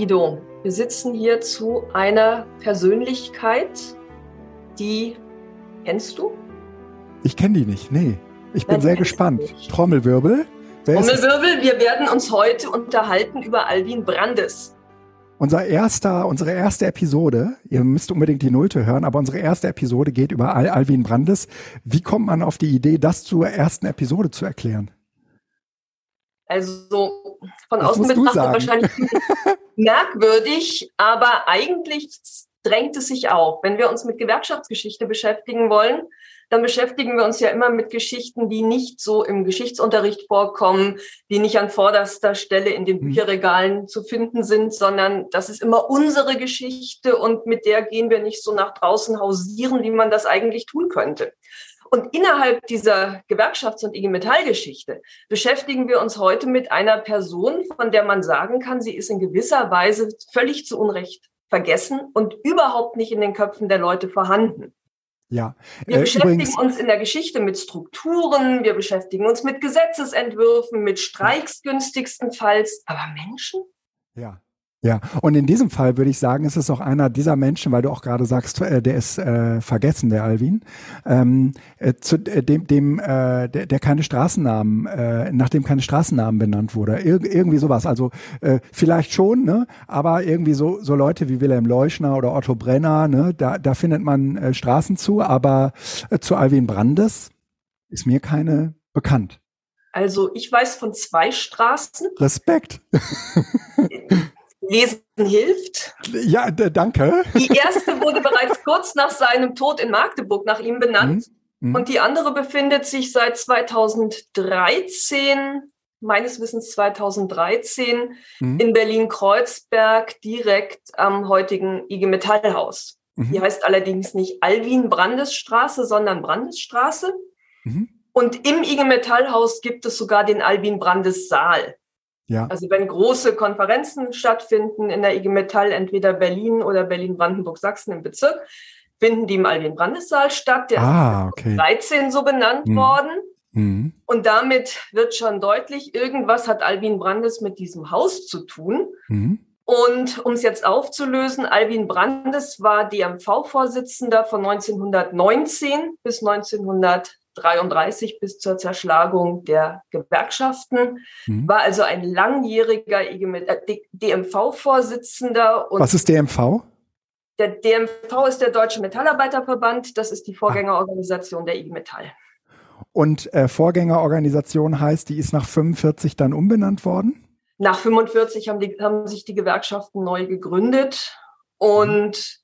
Guido, wir sitzen hier zu einer Persönlichkeit, die kennst du? Ich kenne die nicht, nee. Ich bin Nein, sehr gespannt. Trommelwirbel. Wer Trommelwirbel, wir werden uns heute unterhalten über Alvin Brandes. Unser erster, unsere erste Episode, ihr müsst unbedingt die Nullte hören, aber unsere erste Episode geht über Al Alvin Brandes. Wie kommt man auf die Idee, das zur ersten Episode zu erklären? Also von das außen betrachtet wahrscheinlich merkwürdig, aber eigentlich drängt es sich auf. Wenn wir uns mit Gewerkschaftsgeschichte beschäftigen wollen, dann beschäftigen wir uns ja immer mit Geschichten, die nicht so im Geschichtsunterricht vorkommen, die nicht an vorderster Stelle in den hm. Bücherregalen zu finden sind, sondern das ist immer unsere Geschichte und mit der gehen wir nicht so nach draußen hausieren, wie man das eigentlich tun könnte. Und innerhalb dieser Gewerkschafts- und IG Metall-Geschichte beschäftigen wir uns heute mit einer Person, von der man sagen kann, sie ist in gewisser Weise völlig zu Unrecht vergessen und überhaupt nicht in den Köpfen der Leute vorhanden. Ja. Wir äh, beschäftigen übrigens, uns in der Geschichte mit Strukturen, wir beschäftigen uns mit Gesetzesentwürfen, mit Streiks günstigstenfalls, aber Menschen? Ja. Ja, und in diesem Fall würde ich sagen, ist es auch einer dieser Menschen, weil du auch gerade sagst, äh, der ist äh, vergessen, der Alvin, ähm, äh, zu äh, dem, dem äh, der, der keine Straßennamen, äh, nach dem keine Straßennamen benannt wurde, Ir irgendwie sowas. Also äh, vielleicht schon, ne, aber irgendwie so so Leute wie Wilhelm Leuschner oder Otto Brenner, ne, da da findet man äh, Straßen zu, aber äh, zu Alvin Brandes ist mir keine bekannt. Also ich weiß von zwei Straßen. Respekt. Lesen hilft. Ja, danke. Die erste wurde bereits kurz nach seinem Tod in Magdeburg nach ihm benannt. Mhm. Und die andere befindet sich seit 2013, meines Wissens 2013, mhm. in Berlin-Kreuzberg, direkt am heutigen IG Metallhaus. Mhm. Die heißt allerdings nicht Alwin Brandesstraße, sondern Brandesstraße. Mhm. Und im IG Metallhaus gibt es sogar den Albin Brandes Saal. Ja. Also wenn große Konferenzen stattfinden in der IG Metall, entweder Berlin oder Berlin-Brandenburg-Sachsen im Bezirk, finden die im Alvin Brandes-Saal statt. Der ah, okay. ist 13 so benannt mhm. worden. Mhm. Und damit wird schon deutlich, irgendwas hat Alvin Brandes mit diesem Haus zu tun. Mhm. Und um es jetzt aufzulösen, Alvin Brandes war DMV-Vorsitzender von 1919 bis 1900 33 bis zur Zerschlagung der Gewerkschaften, mhm. war also ein langjähriger DMV-Vorsitzender. Was ist DMV? Der DMV ist der Deutsche Metallarbeiterverband, das ist die Vorgängerorganisation der IG Metall. Und äh, Vorgängerorganisation heißt, die ist nach 45 dann umbenannt worden? Nach 45 haben, die, haben sich die Gewerkschaften neu gegründet und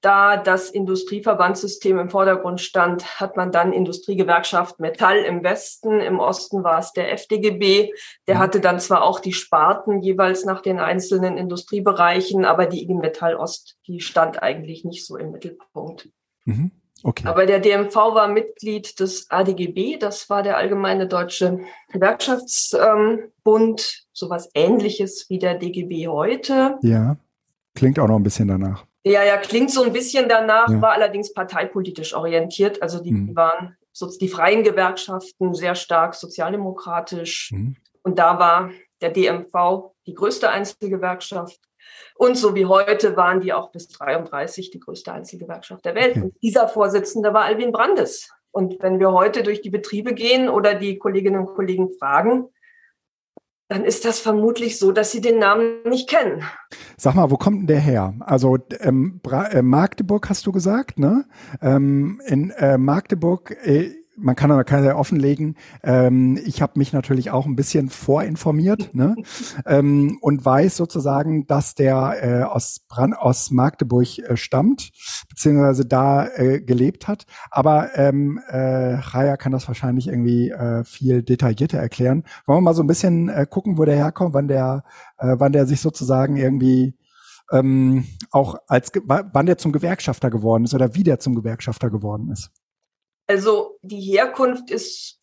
da das Industrieverbandssystem im Vordergrund stand, hat man dann Industriegewerkschaft Metall im Westen, im Osten war es der FDGB. Der mhm. hatte dann zwar auch die Sparten jeweils nach den einzelnen Industriebereichen, aber die IG Metall Ost, die stand eigentlich nicht so im Mittelpunkt. Mhm. Okay. Aber der DMV war Mitglied des ADGB, das war der Allgemeine Deutsche Gewerkschaftsbund, sowas ähnliches wie der DGB heute. Ja, klingt auch noch ein bisschen danach. Ja, ja, klingt so ein bisschen danach, ja. war allerdings parteipolitisch orientiert. Also die mhm. waren so, die freien Gewerkschaften sehr stark sozialdemokratisch. Mhm. Und da war der DMV die größte Einzelgewerkschaft. Und so wie heute waren die auch bis 33 die größte Einzelgewerkschaft der Welt. Okay. Und dieser Vorsitzende war Alvin Brandes. Und wenn wir heute durch die Betriebe gehen oder die Kolleginnen und Kollegen fragen, dann ist das vermutlich so, dass sie den Namen nicht kennen. Sag mal, wo kommt denn der her? Also ähm, äh, Magdeburg hast du gesagt, ne? Ähm, in äh, Magdeburg äh, man kann aber kann ja offenlegen. Ähm, ich habe mich natürlich auch ein bisschen vorinformiert ne? ähm, und weiß sozusagen, dass der äh, aus Brand aus Magdeburg äh, stammt beziehungsweise da äh, gelebt hat. Aber ähm, äh, Raya kann das wahrscheinlich irgendwie äh, viel detaillierter erklären. Wollen wir mal so ein bisschen äh, gucken, wo der herkommt, wann der, äh, wann der sich sozusagen irgendwie ähm, auch als wann der zum Gewerkschafter geworden ist oder wie der zum Gewerkschafter geworden ist. Also die Herkunft ist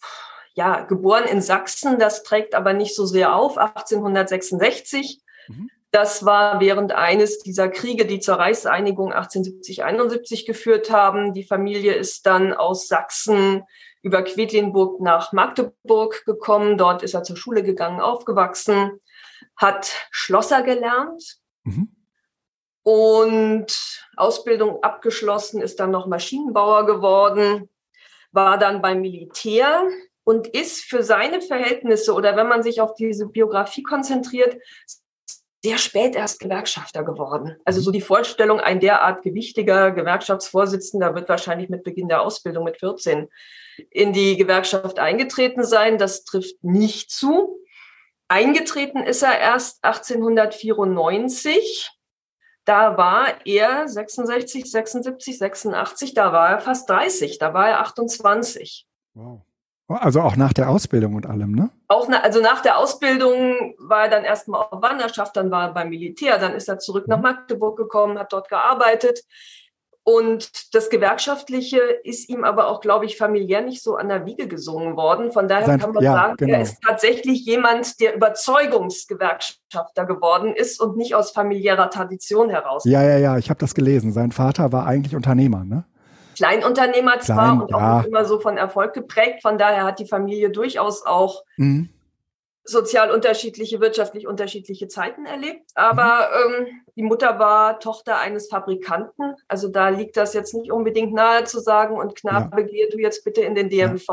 ja geboren in Sachsen, das trägt aber nicht so sehr auf, 1866. Mhm. Das war während eines dieser Kriege, die zur Reichseinigung 1870-71 geführt haben. Die Familie ist dann aus Sachsen über Quedlinburg nach Magdeburg gekommen. Dort ist er zur Schule gegangen, aufgewachsen, hat Schlosser gelernt Mhm. Und Ausbildung abgeschlossen, ist dann noch Maschinenbauer geworden, war dann beim Militär und ist für seine Verhältnisse oder wenn man sich auf diese Biografie konzentriert, sehr spät erst Gewerkschafter geworden. Also so die Vorstellung, ein derart gewichtiger Gewerkschaftsvorsitzender wird wahrscheinlich mit Beginn der Ausbildung mit 14 in die Gewerkschaft eingetreten sein. Das trifft nicht zu. Eingetreten ist er erst 1894. Da war er 66, 76, 86, da war er fast 30, da war er 28. Wow. Also auch nach der Ausbildung und allem, ne? Auch na, also nach der Ausbildung war er dann erstmal auf Wanderschaft, dann war er beim Militär, dann ist er zurück nach mhm. Magdeburg gekommen, hat dort gearbeitet. Und das Gewerkschaftliche ist ihm aber auch, glaube ich, familiär nicht so an der Wiege gesungen worden. Von daher Sein, kann man ja, sagen, genau. er ist tatsächlich jemand, der Überzeugungsgewerkschafter geworden ist und nicht aus familiärer Tradition heraus. Ja, ja, ja, ich habe das gelesen. Sein Vater war eigentlich Unternehmer, ne? Kleinunternehmer zwar Klein, und auch nicht immer so von Erfolg geprägt. Von daher hat die Familie durchaus auch mhm. Sozial unterschiedliche, wirtschaftlich unterschiedliche Zeiten erlebt. Aber mhm. ähm, die Mutter war Tochter eines Fabrikanten. Also da liegt das jetzt nicht unbedingt nahe zu sagen, und Knabe, ja. gehe du jetzt bitte in den DMV.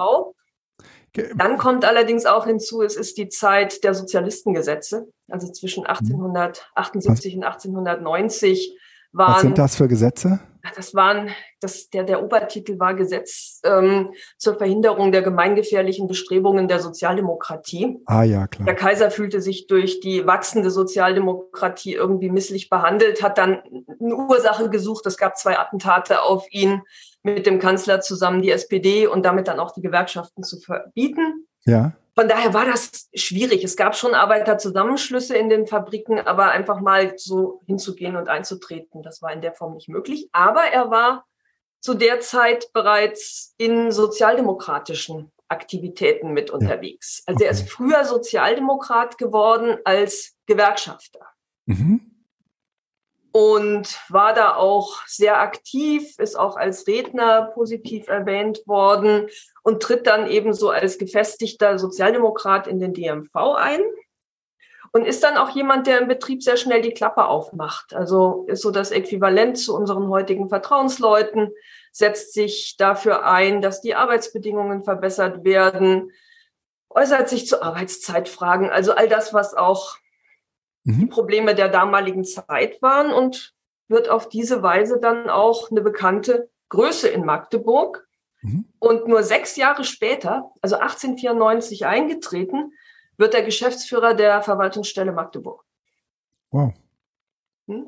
Ja. Dann kommt allerdings auch hinzu, es ist die Zeit der Sozialistengesetze, also zwischen 1878 mhm. und 1890 waren. Was sind das für Gesetze? Das waren, das, der, der Obertitel war Gesetz ähm, zur Verhinderung der gemeingefährlichen Bestrebungen der Sozialdemokratie. Ah ja, klar. Der Kaiser fühlte sich durch die wachsende Sozialdemokratie irgendwie misslich behandelt, hat dann eine Ursache gesucht. Es gab zwei Attentate auf ihn mit dem Kanzler zusammen, die SPD und damit dann auch die Gewerkschaften zu verbieten. Ja. Von daher war das schwierig. Es gab schon Arbeiterzusammenschlüsse in den Fabriken, aber einfach mal so hinzugehen und einzutreten, das war in der Form nicht möglich. Aber er war zu der Zeit bereits in sozialdemokratischen Aktivitäten mit unterwegs. Also okay. er ist früher Sozialdemokrat geworden als Gewerkschafter. Mhm und war da auch sehr aktiv, ist auch als Redner positiv erwähnt worden und tritt dann ebenso als gefestigter Sozialdemokrat in den DMV ein und ist dann auch jemand, der im Betrieb sehr schnell die Klappe aufmacht. Also ist so das Äquivalent zu unseren heutigen Vertrauensleuten, setzt sich dafür ein, dass die Arbeitsbedingungen verbessert werden, äußert sich zu Arbeitszeitfragen, also all das, was auch mhm. die Probleme der damaligen Zeit waren und wird auf diese Weise dann auch eine bekannte Größe in Magdeburg. Mhm. Und nur sechs Jahre später, also 1894 eingetreten, wird er Geschäftsführer der Verwaltungsstelle Magdeburg. Wow. Hm?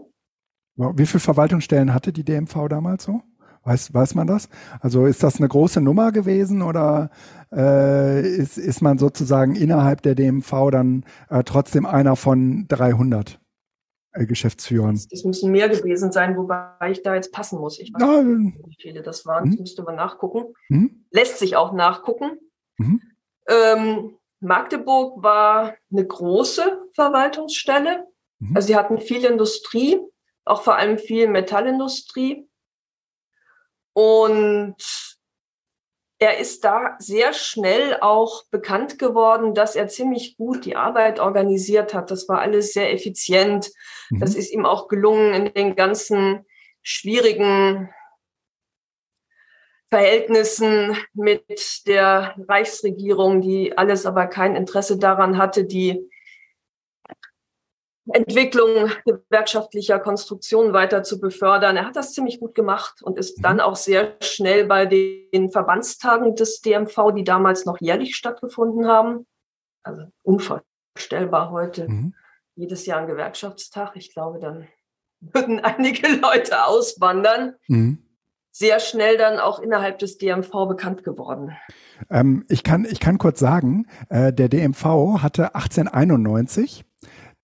Wie viele Verwaltungsstellen hatte die DMV damals so? Weiß, weiß man das? Also ist das eine große Nummer gewesen oder äh, ist, ist man sozusagen innerhalb der DMV dann äh, trotzdem einer von 300 äh, Geschäftsführern? Das, das, müssen mehr gewesen sein, wobei ich da jetzt passen muss. Ich weiß ja, nicht, wie viele das waren. Hm? Das müsste man nachgucken. Hm? Lässt sich auch nachgucken. Mhm. Ähm, Magdeburg war eine große Verwaltungsstelle. Mhm. Also sie hatten viel Industrie, auch vor allem viel Metallindustrie. Und er ist da sehr schnell auch bekannt geworden, dass er ziemlich gut die Arbeit organisiert hat. Das war alles sehr effizient. Mhm. Das ist ihm auch gelungen in den ganzen schwierigen Verhältnissen mit der Reichsregierung, die alles aber kein Interesse daran hatte, die Entwicklung gewerkschaftlicher Konstruktionen weiter zu befördern. Er hat das ziemlich gut gemacht und ist dann mhm. auch sehr schnell bei den Verbandstagen des DMV, die damals noch jährlich stattgefunden haben, also unvorstellbar heute, mhm. jedes Jahr ein Gewerkschaftstag. Ich glaube, dann würden einige Leute auswandern. Mhm. Sehr schnell dann auch innerhalb des DMV bekannt geworden. Ähm, ich, kann, ich kann kurz sagen, äh, der DMV hatte 1891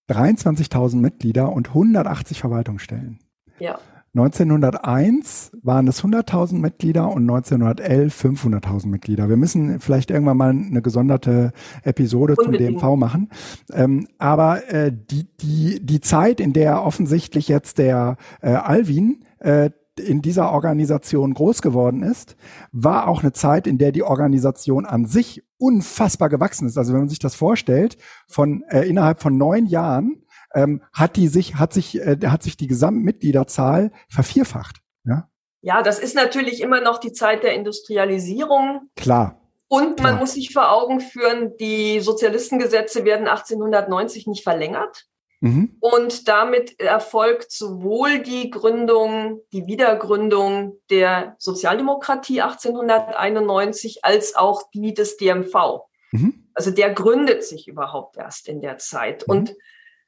23.000 Mitglieder und 180 Verwaltungsstellen. Ja. 1901 waren es 100.000 Mitglieder und 1911 500.000 Mitglieder. Wir müssen vielleicht irgendwann mal eine gesonderte Episode Unbedingt. zum DMV machen. Ähm, aber äh, die, die, die Zeit, in der offensichtlich jetzt der äh, Alvin äh, in dieser Organisation groß geworden ist, war auch eine Zeit, in der die Organisation an sich unfassbar gewachsen ist. Also wenn man sich das vorstellt, von äh, innerhalb von neun Jahren ähm, hat die sich, hat sich, äh, hat sich die Gesamtmitgliederzahl vervierfacht. Ja? ja, das ist natürlich immer noch die Zeit der Industrialisierung. Klar. Und man muss sich vor Augen führen, die Sozialistengesetze werden 1890 nicht verlängert. Mhm. Und damit erfolgt sowohl die Gründung, die Wiedergründung der Sozialdemokratie 1891 als auch die des DMV. Mhm. Also der gründet sich überhaupt erst in der Zeit. Mhm. Und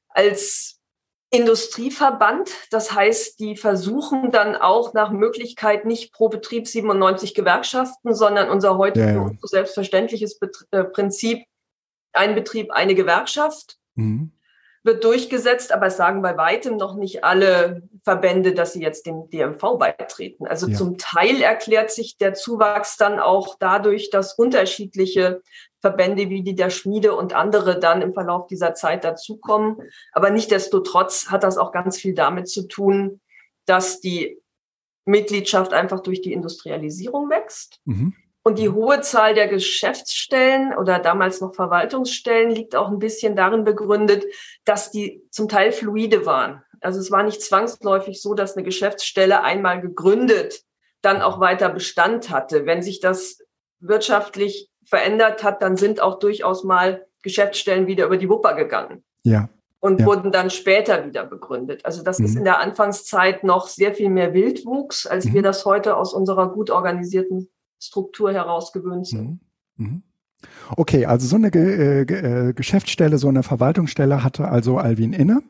als Industrieverband, das heißt, die versuchen dann auch nach Möglichkeit nicht pro Betrieb 97 Gewerkschaften, sondern unser heute ja, ja. selbstverständliches Bet äh, Prinzip, ein Betrieb, eine Gewerkschaft. Mhm wird durchgesetzt, aber es sagen bei weitem noch nicht alle Verbände, dass sie jetzt dem DMV beitreten. Also ja. zum Teil erklärt sich der Zuwachs dann auch dadurch, dass unterschiedliche Verbände wie die der Schmiede und andere dann im Verlauf dieser Zeit dazukommen. Aber nichtdestotrotz hat das auch ganz viel damit zu tun, dass die Mitgliedschaft einfach durch die Industrialisierung wächst. Mhm. Und die hohe Zahl der Geschäftsstellen oder damals noch Verwaltungsstellen liegt auch ein bisschen darin begründet, dass die zum Teil fluide waren. Also es war nicht zwangsläufig so, dass eine Geschäftsstelle einmal gegründet dann auch weiter Bestand hatte. Wenn sich das wirtschaftlich verändert hat, dann sind auch durchaus mal Geschäftsstellen wieder über die Wupper gegangen. Ja. Und ja. wurden dann später wieder begründet. Also das mhm. ist in der Anfangszeit noch sehr viel mehr Wildwuchs, als mhm. wir das heute aus unserer gut organisierten Struktur heraus gewöhnt sind. Mhm. mhm. Okay, also so eine Ge äh, äh, Geschäftsstelle, so eine Verwaltungsstelle hatte also Alvin inne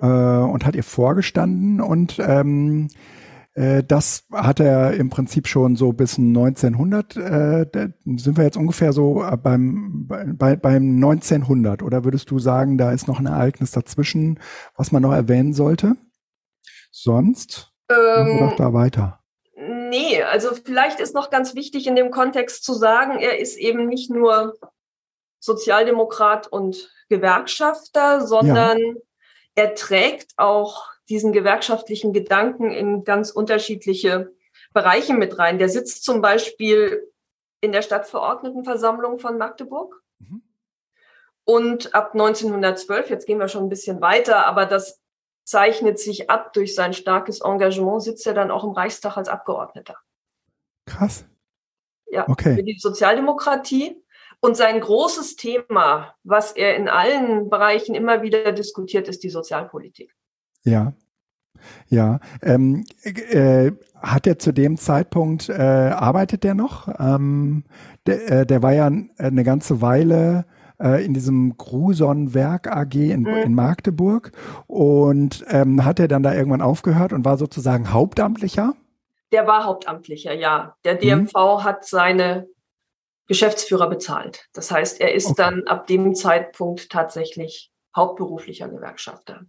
mhm. äh, und hat ihr vorgestanden und ähm, äh, das hat er im Prinzip schon so bis 1900, äh, sind wir jetzt ungefähr so beim, bei, beim 1900 oder würdest du sagen, da ist noch ein Ereignis dazwischen, was man noch erwähnen sollte? Sonst ähm, wir doch da weiter. Nee, also vielleicht ist noch ganz wichtig in dem Kontext zu sagen, er ist eben nicht nur Sozialdemokrat und Gewerkschafter, sondern ja. er trägt auch diesen gewerkschaftlichen Gedanken in ganz unterschiedliche Bereiche mit rein. Der sitzt zum Beispiel in der Stadtverordnetenversammlung von Magdeburg. Mhm. Und ab 1912, jetzt gehen wir schon ein bisschen weiter, aber das zeichnet sich ab durch sein starkes Engagement, sitzt er dann auch im Reichstag als Abgeordneter. Krass. Ja, okay. für die Sozialdemokratie. Und sein großes Thema, was er in allen Bereichen immer wieder diskutiert, ist die Sozialpolitik. Ja. Ja, ähm, äh, hat er zu dem Zeitpunkt, äh, arbeitet er noch? Ähm, der, äh, der war ja eine ganze Weile äh, in diesem Gruson-Werk AG in, mhm. in Magdeburg und ähm, hat er dann da irgendwann aufgehört und war sozusagen Hauptamtlicher? Der war Hauptamtlicher, ja. Der DMV mhm. hat seine Geschäftsführer bezahlt. Das heißt, er ist okay. dann ab dem Zeitpunkt tatsächlich hauptberuflicher Gewerkschafter.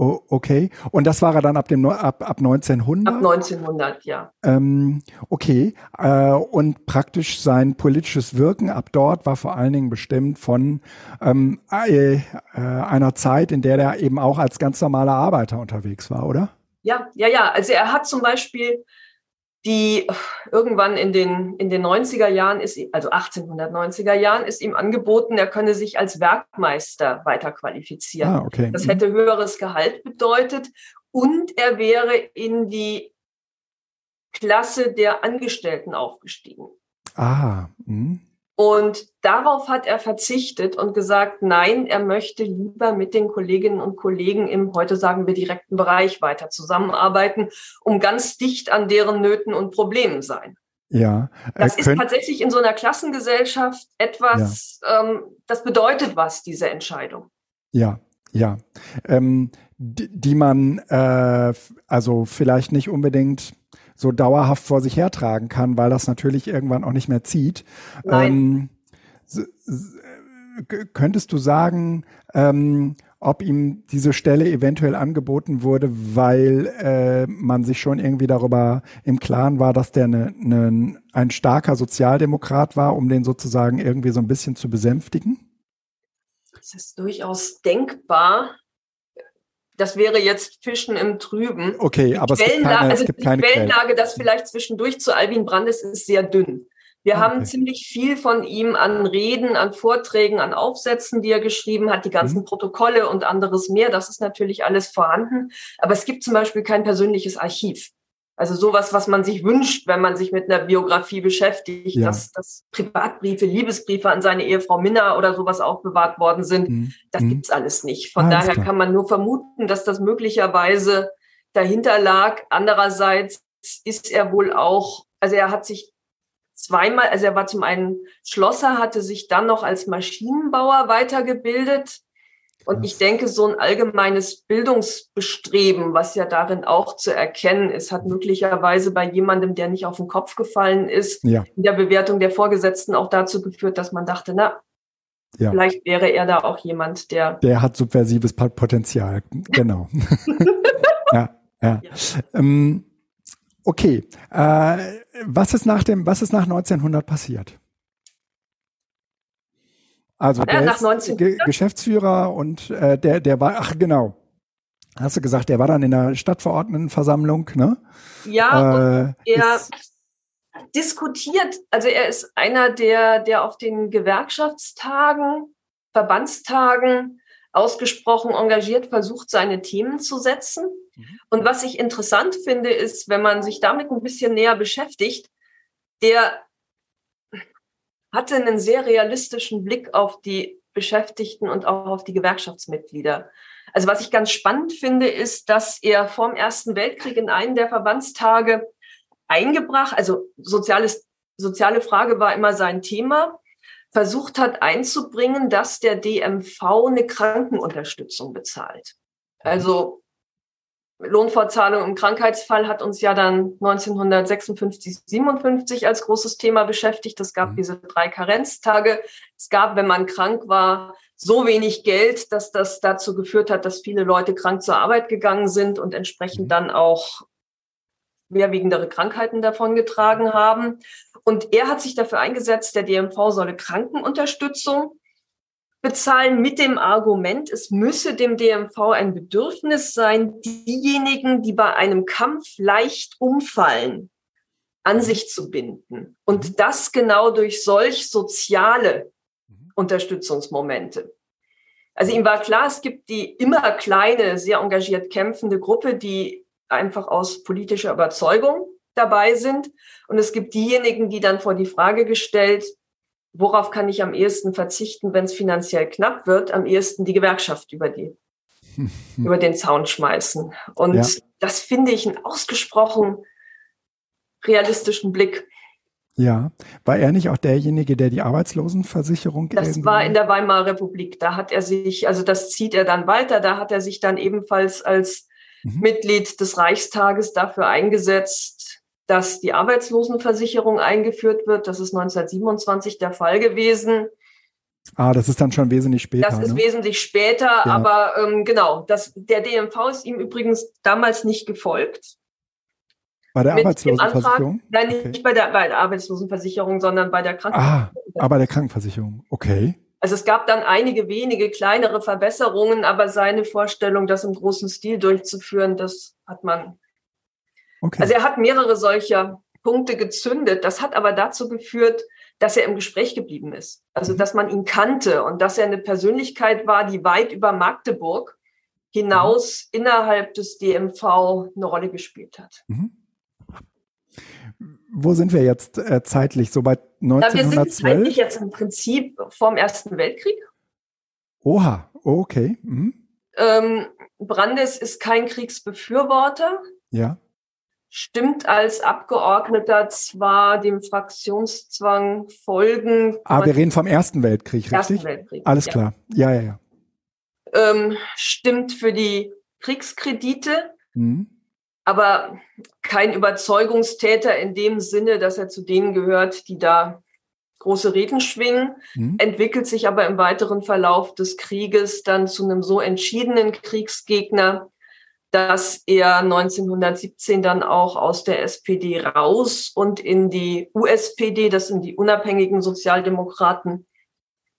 Oh, okay. Und das war er dann ab dem ab, ab 1900? Ab 1900, ja. Ähm, okay. Äh, und praktisch sein politisches Wirken ab dort war vor allen Dingen bestimmt von ähm, äh, äh, einer Zeit, in der er eben auch als ganz normaler Arbeiter unterwegs war, oder? Ja, ja, ja. Also er hat zum Beispiel die irgendwann in den, in den 90er Jahren ist, also 1890er Jahren ist ihm angeboten, er könne sich als Werkmeister weiter qualifizieren. Ah, okay. Das mhm. hätte höheres Gehalt bedeutet und er wäre in die Klasse der Angestellten aufgestiegen. Ah, mh. Und darauf hat er verzichtet und gesagt, nein, er möchte lieber mit den Kolleginnen und Kollegen im, heute sagen wir, direkten Bereich weiter zusammenarbeiten, um ganz dicht an deren Nöten und Problemen sein. Ja. Das ist tatsächlich in so einer Klassengesellschaft etwas, ja. ähm, das bedeutet was, diese Entscheidung. Ja, ja. Ähm, die, die man äh, also vielleicht nicht unbedingt so dauerhaft vor sich hertragen kann, weil das natürlich irgendwann auch nicht mehr zieht. Ähm, könntest du sagen, ähm, ob ihm diese Stelle eventuell angeboten wurde, weil äh, man sich schon irgendwie darüber im Klaren war, dass der ne, ne, ein starker Sozialdemokrat war, um den sozusagen irgendwie so ein bisschen zu besänftigen? Das ist durchaus denkbar das wäre jetzt Fischen im Trüben. Okay, aber es gibt keine, also es gibt keine die Quellenlage, das vielleicht zwischendurch zu Alvin Brandes ist sehr dünn. Wir okay. haben ziemlich viel von ihm an Reden, an Vorträgen, an Aufsätzen, die er geschrieben hat, die ganzen mhm. Protokolle und anderes mehr. Das ist natürlich alles vorhanden. Aber es gibt zum Beispiel kein persönliches Archiv. Also sowas, was man sich wünscht, wenn man sich mit einer Biografie beschäftigt, ja. dass, dass Privatbriefe, Liebesbriefe an seine Ehefrau Minna oder sowas aufbewahrt worden sind. Mhm. Das mhm. gibt's alles nicht. Von alles daher klar. kann man nur vermuten, dass das möglicherweise dahinter lag. Andererseits ist er wohl auch, also er hat sich zweimal, also er war zum einen Schlosser, hatte sich dann noch als Maschinenbauer weitergebildet und ich denke, so ein allgemeines Bildungsbestreben, was ja darin auch zu erkennen ist, hat möglicherweise bei jemandem, der nicht auf den Kopf gefallen ist, ja. in der Bewertung der Vorgesetzten auch dazu geführt, dass man dachte, na, ja. vielleicht wäre er da auch jemand, der. Der hat subversives Potenzial, genau. ja, ja. ja. Ähm, okay. Äh, was ist nach dem, was ist nach 1900 passiert? Also der ist Ge Geschäftsführer und äh, der, der war, ach genau, hast du gesagt, der war dann in der Stadtverordnetenversammlung, ne? Ja, äh, er diskutiert, also er ist einer, der, der auf den Gewerkschaftstagen, Verbandstagen ausgesprochen engagiert versucht, seine Themen zu setzen. Mhm. Und was ich interessant finde, ist, wenn man sich damit ein bisschen näher beschäftigt, der hatte einen sehr realistischen Blick auf die Beschäftigten und auch auf die Gewerkschaftsmitglieder. Also was ich ganz spannend finde, ist, dass er vorm Ersten Weltkrieg in einen der Verbandstage eingebracht, also soziales, soziale Frage war immer sein Thema, versucht hat einzubringen, dass der DMV eine Krankenunterstützung bezahlt. Also Lohnfortzahlung im Krankheitsfall hat uns ja dann 1956, 57 als großes Thema beschäftigt. Es gab mhm. diese drei Karenztage. Es gab, wenn man krank war, so wenig Geld, dass das dazu geführt hat, dass viele Leute krank zur Arbeit gegangen sind und entsprechend mhm. dann auch schwerwiegendere Krankheiten davongetragen haben. Und er hat sich dafür eingesetzt, der DMV solle Krankenunterstützung bezahlen mit dem Argument, es müsse dem DMV ein Bedürfnis sein, diejenigen, die bei einem Kampf leicht umfallen, an mhm. sich zu binden. Und mhm. das genau durch solch soziale mhm. Unterstützungsmomente. Also ihm war klar, es gibt die immer kleine, sehr engagiert kämpfende Gruppe, die einfach aus politischer Überzeugung dabei sind. Und es gibt diejenigen, die dann vor die Frage gestellt worauf kann ich am ehesten verzichten, wenn es finanziell knapp wird, am ehesten die Gewerkschaft über die über den Zaun schmeißen. Und ja. das finde ich einen ausgesprochen realistischen Blick. Ja, war er nicht auch derjenige, der die Arbeitslosenversicherung? Das war in der Weimarer Republik. Da hat er sich, also das zieht er dann weiter. Da hat er sich dann ebenfalls als mhm. Mitglied des Reichstages dafür eingesetzt, dass die Arbeitslosenversicherung eingeführt wird. Das ist 1927 der Fall gewesen. Ah, das ist dann schon wesentlich später. Das ist ne? wesentlich später, ja. aber ähm, genau, das, der DMV ist ihm übrigens damals nicht gefolgt. Bei der Arbeitslosenversicherung? Antrag, nein, okay. nicht bei der, bei der Arbeitslosenversicherung, sondern bei der Krankenversicherung. Ah, aber der Krankenversicherung, okay. Also es gab dann einige wenige kleinere Verbesserungen, aber seine Vorstellung, das im großen Stil durchzuführen, das hat man Okay. Also er hat mehrere solcher Punkte gezündet. Das hat aber dazu geführt, dass er im Gespräch geblieben ist. Also, dass man ihn kannte und dass er eine Persönlichkeit war, die weit über Magdeburg hinaus mhm. innerhalb des DMV eine Rolle gespielt hat. Mhm. Wo sind wir jetzt äh, zeitlich? So bei 1912? Ja, wir sind zeitlich jetzt im Prinzip vorm Ersten Weltkrieg. Oha, okay. Mhm. Ähm, Brandes ist kein Kriegsbefürworter. Ja stimmt als Abgeordneter zwar dem Fraktionszwang folgen. Ah, wir reden vom Ersten Weltkrieg, richtig? Ersten Weltkrieg. Alles ja. klar. Ja, ja, ja. Ähm, stimmt für die Kriegskredite, mhm. aber kein Überzeugungstäter in dem Sinne, dass er zu denen gehört, die da große Reden schwingen, mhm. entwickelt sich aber im weiteren Verlauf des Krieges dann zu einem so entschiedenen Kriegsgegner, dass er 1917 dann auch aus der SPD raus und in die USPD, das sind die unabhängigen Sozialdemokraten,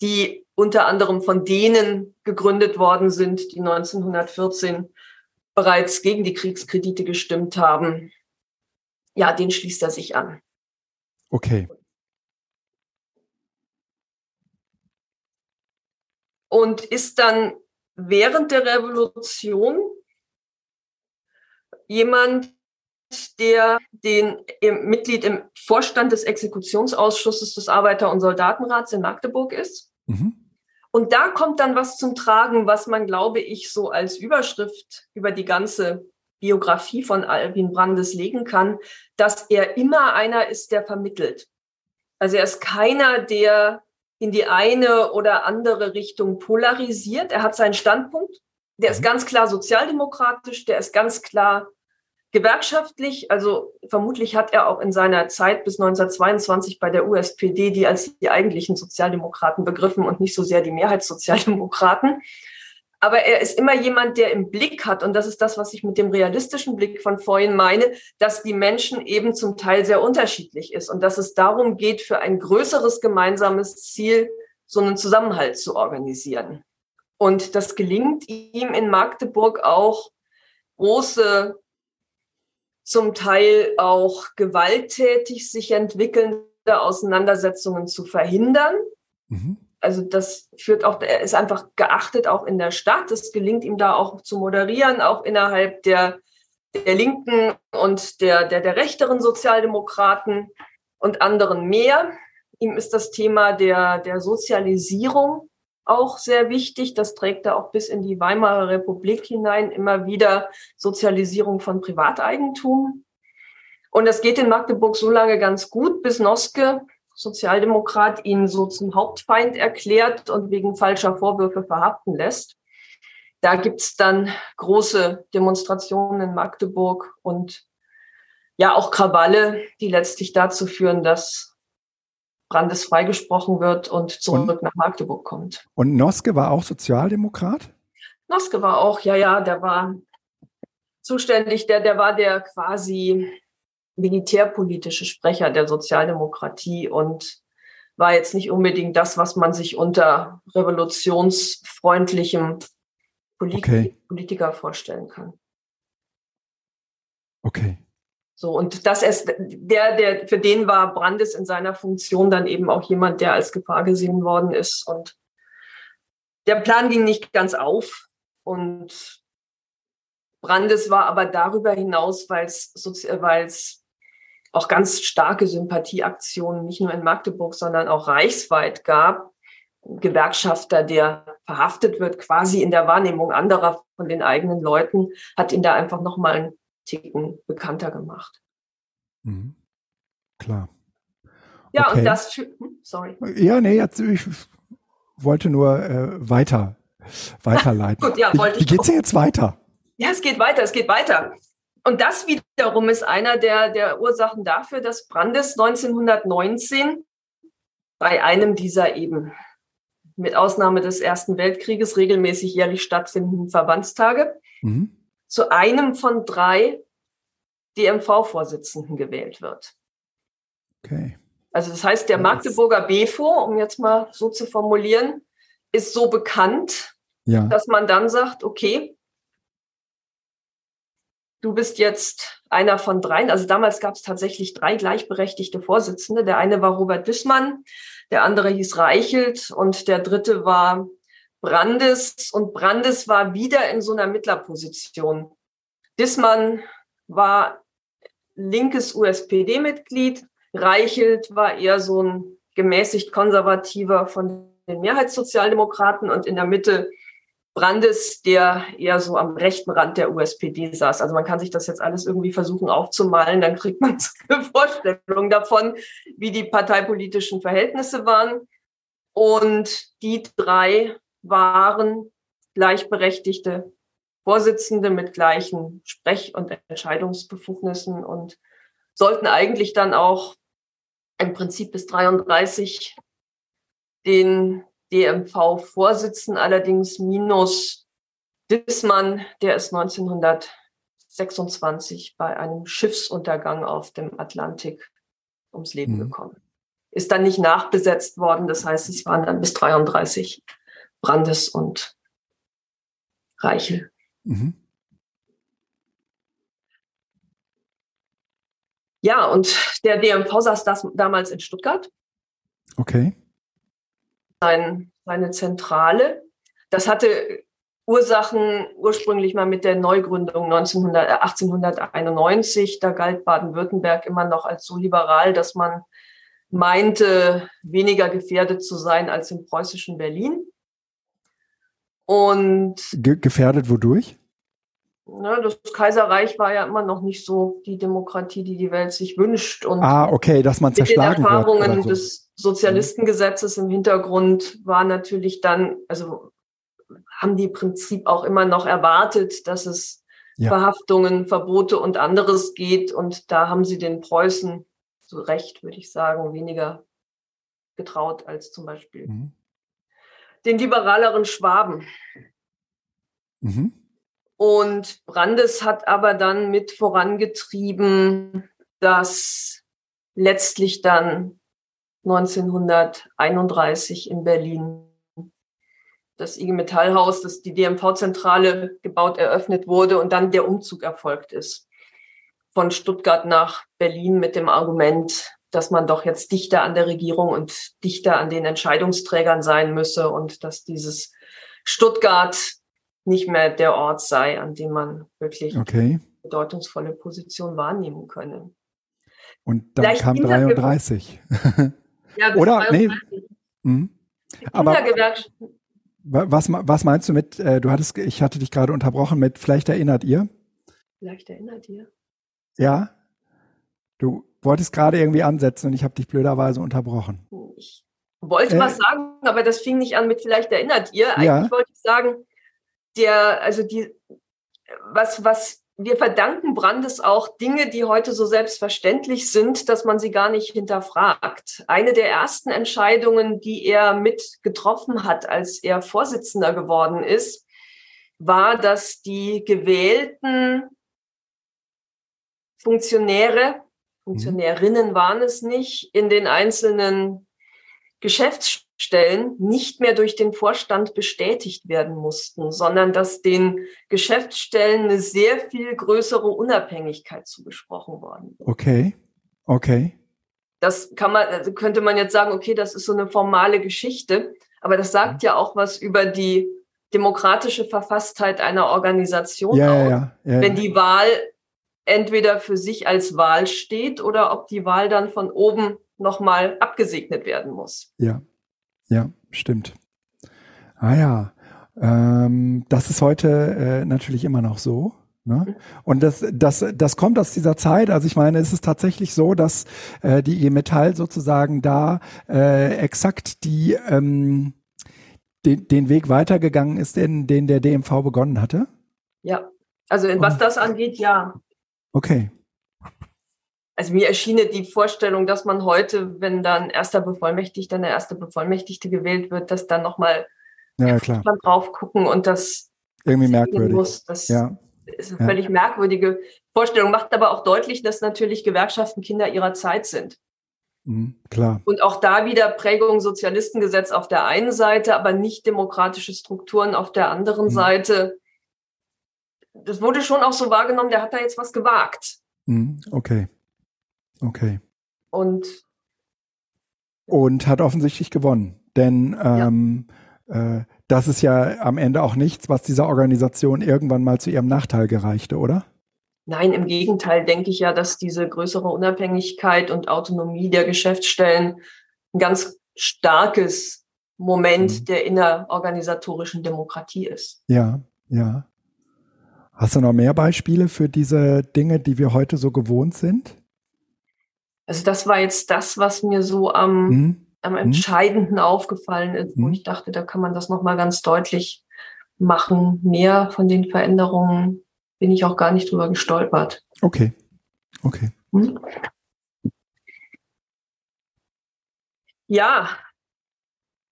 die unter anderem von denen gegründet worden sind, die 1914 bereits gegen die Kriegskredite gestimmt haben. Ja, den schließt er sich an. Okay. Und ist dann während der Revolution jemand, der den Mitglied im Vorstand des Exekutionsausschusses des Arbeiter- und Soldatenrats in Magdeburg ist. Mhm. Und da kommt dann was zum Tragen, was man, glaube ich, so als Überschrift über die ganze Biografie von Alvin Brandes legen kann, dass er immer einer ist, der vermittelt. Also er ist keiner, der in die eine oder andere Richtung polarisiert. Er hat seinen Standpunkt. Der ist mhm. ganz klar sozialdemokratisch, der ist ganz klar gewerkschaftlich. Also vermutlich hat er auch in seiner Zeit bis 1922 bei der USPD die als die eigentlichen Sozialdemokraten begriffen und nicht so sehr die Mehrheitssozialdemokraten. Aber er ist immer jemand, der im Blick hat, und das ist das, was ich mit dem realistischen Blick von vorhin meine, dass die Menschen eben zum Teil sehr unterschiedlich ist und dass es darum geht, für ein größeres gemeinsames Ziel so einen Zusammenhalt zu organisieren. Und das gelingt ihm in Magdeburg auch, große, zum Teil auch gewalttätig sich entwickelnde Auseinandersetzungen zu verhindern. Mhm also das führt auch, er ist einfach geachtet auch in der Stadt. Es gelingt ihm da auch zu moderieren, auch innerhalb der, der linken und der, der, der rechteren Sozialdemokraten und anderen mehr. Ihm ist das Thema der, der Sozialisierung auch sehr wichtig. Das trägt er auch bis in die Weimarer Republik hinein immer wieder Sozialisierung von Privateigentum. Und das geht in Magdeburg so lange ganz gut, bis Noske Sozialdemokrat ihn so zum Hauptfeind erklärt und wegen falscher Vorwürfe verhaften lässt. Da gibt's dann große Demonstrationen in Magdeburg und ja auch Krawalle, die letztlich dazu führen, dass Brandes freigesprochen wird und zurück und, nach Magdeburg kommt. Und Noske war auch Sozialdemokrat? Noske war auch, ja, ja, der war zuständig, der, der war der quasi militärpolitische Sprecher der Sozialdemokratie und war jetzt nicht unbedingt das, was man sich unter revolutionsfreundlichem Polit okay. Politiker vorstellen kann. Okay. So, und das ist der, der, für den war Brandes in seiner Funktion dann eben auch jemand, der als Gefahr gesehen worden ist. Und der Plan ging nicht ganz auf. Und Brandes war aber darüber hinaus, weil es auch ganz starke Sympathieaktionen, nicht nur in Magdeburg, sondern auch reichsweit gab. Gewerkschafter, der verhaftet wird, quasi in der Wahrnehmung anderer von den eigenen Leuten, hat ihn da einfach nochmal einen Ticken bekannter gemacht. Mhm. Klar. Ja, okay. und das, hm, sorry. Ja, nee, jetzt, ich wollte nur äh, weiter, weiterleiten. Gut, ja, wollte wie, wie geht's denn jetzt weiter? Ja, es geht weiter, es geht weiter. Und das wiederum ist einer der, der Ursachen dafür, dass Brandes 1919 bei einem dieser eben mit Ausnahme des Ersten Weltkrieges regelmäßig jährlich stattfindenden Verbandstage mhm. Zu einem von drei DMV-Vorsitzenden gewählt wird. Okay. Also das heißt, der Magdeburger BFO, um jetzt mal so zu formulieren, ist so bekannt, ja. dass man dann sagt, okay, du bist jetzt einer von dreien. Also damals gab es tatsächlich drei gleichberechtigte Vorsitzende. Der eine war Robert Wissmann, der andere hieß Reichelt und der dritte war Brandes. Und Brandes war wieder in so einer Mittlerposition. Dissmann war linkes USPD-Mitglied. Reichelt war eher so ein gemäßigt konservativer von den Mehrheitssozialdemokraten und in der Mitte Brandes, der eher so am rechten Rand der USPD saß. Also man kann sich das jetzt alles irgendwie versuchen aufzumalen, dann kriegt man eine Vorstellung davon, wie die parteipolitischen Verhältnisse waren. Und die drei waren gleichberechtigte Vorsitzende mit gleichen Sprech- und Entscheidungsbefugnissen und sollten eigentlich dann auch im Prinzip bis 33 den DMV-Vorsitzenden, allerdings minus Dissmann, der ist 1926 bei einem Schiffsuntergang auf dem Atlantik ums Leben mhm. gekommen. Ist dann nicht nachbesetzt worden, das heißt, es waren dann bis 33 Brandes und Reichel. Mhm. Ja, und der DMV saß das damals in Stuttgart. Okay sein, seine Zentrale. das hatte Ursachen ursprünglich mal mit der Neugründung 1900, 1891. Da galt Baden-Württemberg immer noch als so liberal, dass man meinte, weniger gefährdet zu sein als im preußischen Berlin. Und Ge gefährdet wodurch? Ne, das Kaiserreich war ja immer noch nicht so die Demokratie, die die Welt sich wünscht. Und ah, okay, dass man zerschlagen Mit den Erfahrungen so. des Sozialistengesetzes im Hintergrund war natürlich dann, also haben die im Prinzip auch immer noch erwartet, dass es ja. Verhaftungen, Verbote und anderes geht. Und da haben sie den Preußen zu Recht, würde ich sagen, weniger getraut als zum Beispiel mhm. Den liberaleren Schwaben. Mhm. Und Brandes hat aber dann mit vorangetrieben, dass letztlich dann 1931 in Berlin das IG Metallhaus, das die DMV-Zentrale gebaut, eröffnet wurde und dann der Umzug erfolgt ist von Stuttgart nach Berlin mit dem Argument, dass man doch jetzt dichter an der Regierung und dichter an den Entscheidungsträgern sein müsse und dass dieses Stuttgart nicht mehr der Ort sei, an dem man wirklich okay. bedeutungsvolle Position wahrnehmen könne. Und dann Vielleicht kam 33. ja, Oder? 33. Nee. Mhm. Aber was, was meinst du mit, äh, du hattest, ich hatte dich gerade unterbrochen mit, vielleicht erinnert ihr? Vielleicht erinnert ihr. Ja? Du wolltest gerade irgendwie ansetzen und ich habe dich blöderweise unterbrochen. Ich wollte äh, was sagen, aber das fing nicht an mit vielleicht erinnert ihr. Eigentlich ja. wollte ich sagen, der, also die, was, was wir verdanken Brandes auch Dinge, die heute so selbstverständlich sind, dass man sie gar nicht hinterfragt. Eine der ersten Entscheidungen, die er mit getroffen hat, als er Vorsitzender geworden ist, war, dass die gewählten Funktionäre, Funktionärinnen waren es nicht, in den einzelnen Geschäftsstellen nicht mehr durch den Vorstand bestätigt werden mussten, sondern dass den Geschäftsstellen eine sehr viel größere Unabhängigkeit zugesprochen worden. Okay, okay. Das kann man, also könnte man jetzt sagen, okay, das ist so eine formale Geschichte, aber das sagt ja auch was über die demokratische Verfasstheit einer Organisation ja, aus. Ja, ja, wenn die Wahl entweder für sich als Wahl steht oder ob die Wahl dann von oben nochmal abgesegnet werden muss. Ja, ja, stimmt. Ah ja, ähm, das ist heute äh, natürlich immer noch so. Ne? Mhm. Und das, das, das kommt aus dieser Zeit. Also ich meine, es ist tatsächlich so, dass äh, die IG Metall sozusagen da äh, exakt die ähm, den, den Weg weitergegangen ist, den, den der DMV begonnen hatte. Ja, also was das angeht, ja. Okay also mir erschien die Vorstellung, dass man heute, wenn dann erster Bevollmächtigter, eine erste Bevollmächtigte gewählt wird, dass dann nochmal ja, klar. man drauf gucken und das irgendwie merkwürdig. Muss. Das ja. ist eine ja. völlig merkwürdige Vorstellung, macht aber auch deutlich, dass natürlich Gewerkschaften Kinder ihrer Zeit sind. Mhm, klar. Und auch da wieder Prägung Sozialistengesetz auf der einen Seite, aber nicht demokratische Strukturen auf der anderen mhm. Seite. Das wurde schon auch so wahrgenommen, der hat da jetzt was gewagt. Mhm, okay. Okay. Und und hat offensichtlich gewonnen, denn ähm, ja. äh, das ist ja am Ende auch nichts, was dieser Organisation irgendwann mal zu ihrem Nachteil gereichte, oder? Nein, im Gegenteil denke ich ja, dass diese größere Unabhängigkeit und Autonomie der Geschäftsstellen ein ganz starkes Moment mhm. der innerorganisatorischen Demokratie ist. Ja, ja. Hast du noch mehr Beispiele für diese Dinge, die wir heute so gewohnt sind? Also das war jetzt das, was mir so am, mhm. am entscheidenden aufgefallen ist, wo mhm. ich dachte, da kann man das nochmal ganz deutlich machen. Mehr von den Veränderungen bin ich auch gar nicht drüber gestolpert. Okay. Okay. Mhm. Ja,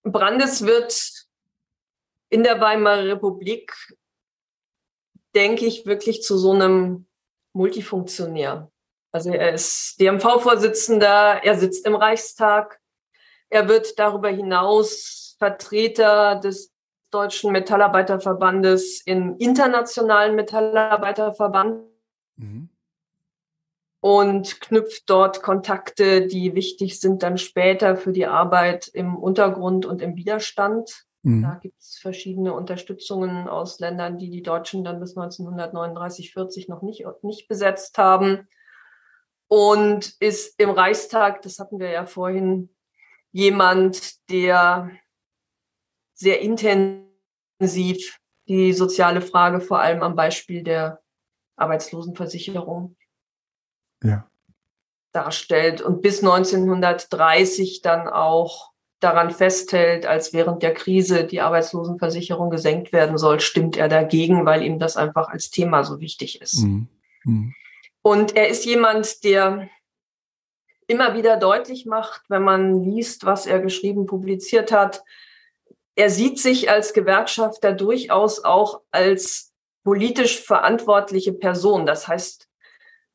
Brandes wird in der Weimarer Republik, denke ich, wirklich zu so einem Multifunktionär. Also er ist DMV-Vorsitzender, er sitzt im Reichstag, er wird darüber hinaus Vertreter des Deutschen Metallarbeiterverbandes im Internationalen Metallarbeiterverband mhm. und knüpft dort Kontakte, die wichtig sind dann später für die Arbeit im Untergrund und im Widerstand. Mhm. Da gibt es verschiedene Unterstützungen aus Ländern, die die Deutschen dann bis 1939, 40 noch nicht, nicht besetzt haben. Und ist im Reichstag, das hatten wir ja vorhin, jemand, der sehr intensiv die soziale Frage vor allem am Beispiel der Arbeitslosenversicherung ja. darstellt und bis 1930 dann auch daran festhält, als während der Krise die Arbeitslosenversicherung gesenkt werden soll, stimmt er dagegen, weil ihm das einfach als Thema so wichtig ist. Mhm. Mhm. Und er ist jemand, der immer wieder deutlich macht, wenn man liest, was er geschrieben, publiziert hat, er sieht sich als Gewerkschafter durchaus auch als politisch verantwortliche Person. Das heißt,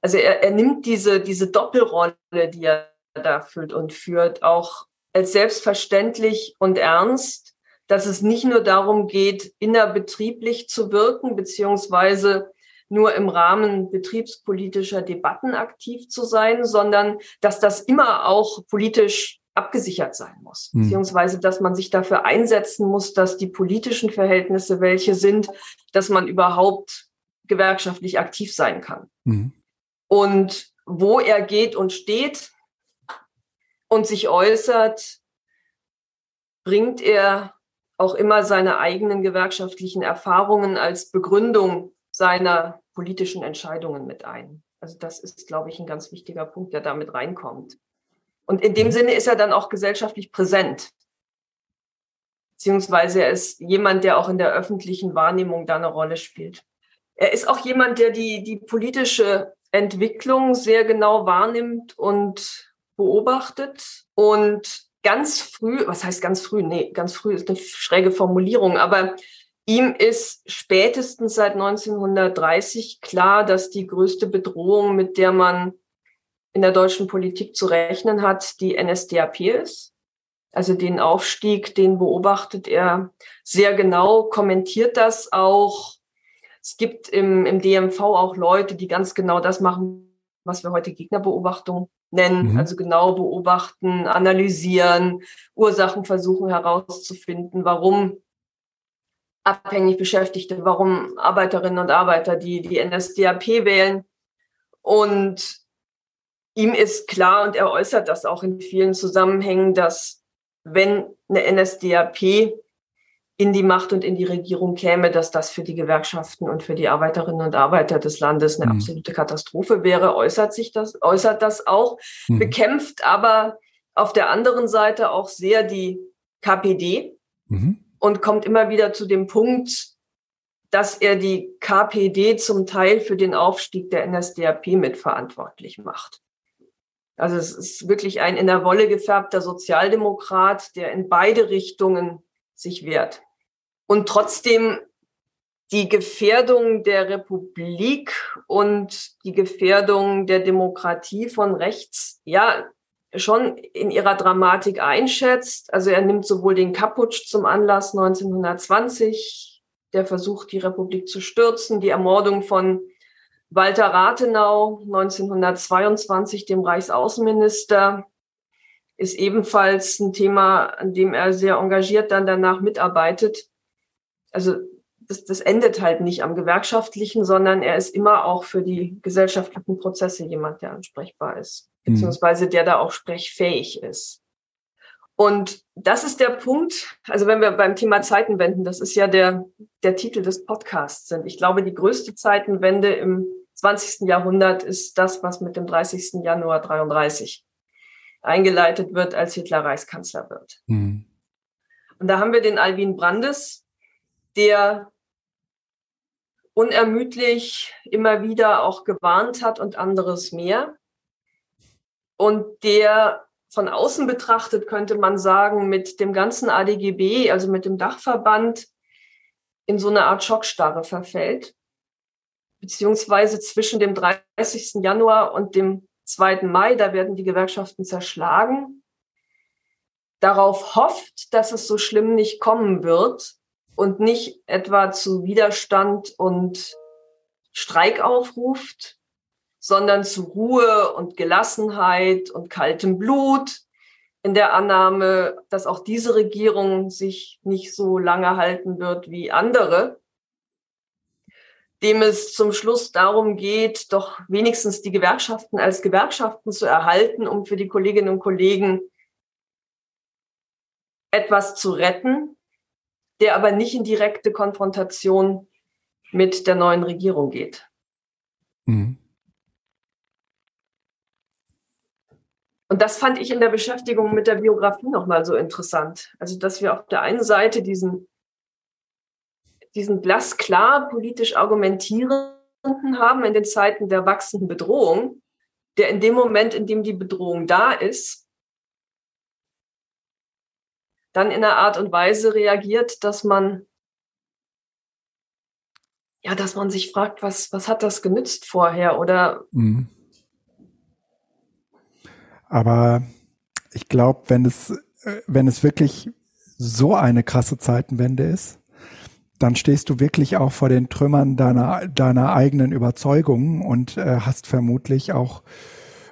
also er, er nimmt diese, diese Doppelrolle, die er da führt und führt, auch als selbstverständlich und ernst, dass es nicht nur darum geht, innerbetrieblich zu wirken, beziehungsweise nur im Rahmen betriebspolitischer Debatten aktiv zu sein, sondern dass das immer auch politisch abgesichert sein muss, mhm. beziehungsweise dass man sich dafür einsetzen muss, dass die politischen Verhältnisse welche sind, dass man überhaupt gewerkschaftlich aktiv sein kann. Mhm. Und wo er geht und steht und sich äußert, bringt er auch immer seine eigenen gewerkschaftlichen Erfahrungen als Begründung seiner politischen Entscheidungen mit ein. Also das ist, glaube ich, ein ganz wichtiger Punkt, der damit reinkommt. Und in dem mhm. Sinne ist er dann auch gesellschaftlich präsent. Beziehungsweise er ist jemand, der auch in der öffentlichen Wahrnehmung da eine Rolle spielt. Er ist auch jemand, der die, die politische Entwicklung sehr genau wahrnimmt und beobachtet und ganz früh, was heißt ganz früh? Nee, ganz früh ist eine schräge Formulierung, aber ihm ist spätestens seit 1930 klar, dass die größte Bedrohung, mit der man in der deutschen Politik zu rechnen hat, die NSDAP ist. Also den Aufstieg, den beobachtet er sehr genau, kommentiert das auch. Es gibt im, im DMV auch Leute, die ganz genau das machen, was wir heute Gegnerbeobachtung nennen. Mhm. Also genau beobachten, analysieren, Ursachen versuchen herauszufinden, warum abhängig Beschäftigte, warum Arbeiterinnen und Arbeiter die, die NSDAP wählen. Und ihm ist klar, und er äußert das auch in vielen Zusammenhängen, dass wenn eine NSDAP in die Macht und in die Regierung käme, dass das für die Gewerkschaften und für die Arbeiterinnen und Arbeiter des Landes eine mhm. absolute Katastrophe wäre, äußert sich das, äußert das auch, mhm. bekämpft aber auf der anderen Seite auch sehr die KPD mhm. und kommt immer wieder zu dem Punkt, dass er die KPD zum Teil für den Aufstieg der NSDAP mitverantwortlich macht. Also es ist wirklich ein in der Wolle gefärbter Sozialdemokrat, der in beide Richtungen sich wehrt. Und trotzdem die Gefährdung der Republik und die Gefährdung der Demokratie von rechts, ja, schon in ihrer Dramatik einschätzt. Also er nimmt sowohl den Kaputsch zum Anlass 1920, der versucht, die Republik zu stürzen, die Ermordung von Walter Rathenau 1922, dem Reichsaußenminister, ist ebenfalls ein Thema, an dem er sehr engagiert dann danach mitarbeitet. Also das, das endet halt nicht am Gewerkschaftlichen, sondern er ist immer auch für die gesellschaftlichen Prozesse jemand, der ansprechbar ist, mhm. beziehungsweise der da auch sprechfähig ist. Und das ist der Punkt, also wenn wir beim Thema Zeitenwenden, das ist ja der, der Titel des Podcasts sind. Ich glaube, die größte Zeitenwende im 20. Jahrhundert ist das, was mit dem 30. Januar 33 eingeleitet wird, als Hitler Reichskanzler wird. Mhm. Und da haben wir den Alwin Brandes, der unermüdlich immer wieder auch gewarnt hat und anderes mehr. Und der von außen betrachtet, könnte man sagen, mit dem ganzen ADGB, also mit dem Dachverband, in so eine Art Schockstarre verfällt beziehungsweise zwischen dem 30. Januar und dem 2. Mai, da werden die Gewerkschaften zerschlagen, darauf hofft, dass es so schlimm nicht kommen wird und nicht etwa zu Widerstand und Streik aufruft, sondern zu Ruhe und Gelassenheit und kaltem Blut in der Annahme, dass auch diese Regierung sich nicht so lange halten wird wie andere, dem es zum Schluss darum geht, doch wenigstens die Gewerkschaften als Gewerkschaften zu erhalten, um für die Kolleginnen und Kollegen etwas zu retten, der aber nicht in direkte Konfrontation mit der neuen Regierung geht. Mhm. Und das fand ich in der Beschäftigung mit der Biografie nochmal so interessant. Also, dass wir auf der einen Seite diesen, diesen glasklar politisch argumentierenden haben in den Zeiten der wachsenden Bedrohung, der in dem Moment, in dem die Bedrohung da ist, dann in einer Art und Weise reagiert, dass man ja, dass man sich fragt, was, was hat das genützt vorher oder mhm. Aber ich glaube, wenn es, äh, wenn es wirklich so eine krasse Zeitenwende ist, dann stehst du wirklich auch vor den Trümmern deiner, deiner eigenen Überzeugungen und äh, hast vermutlich auch,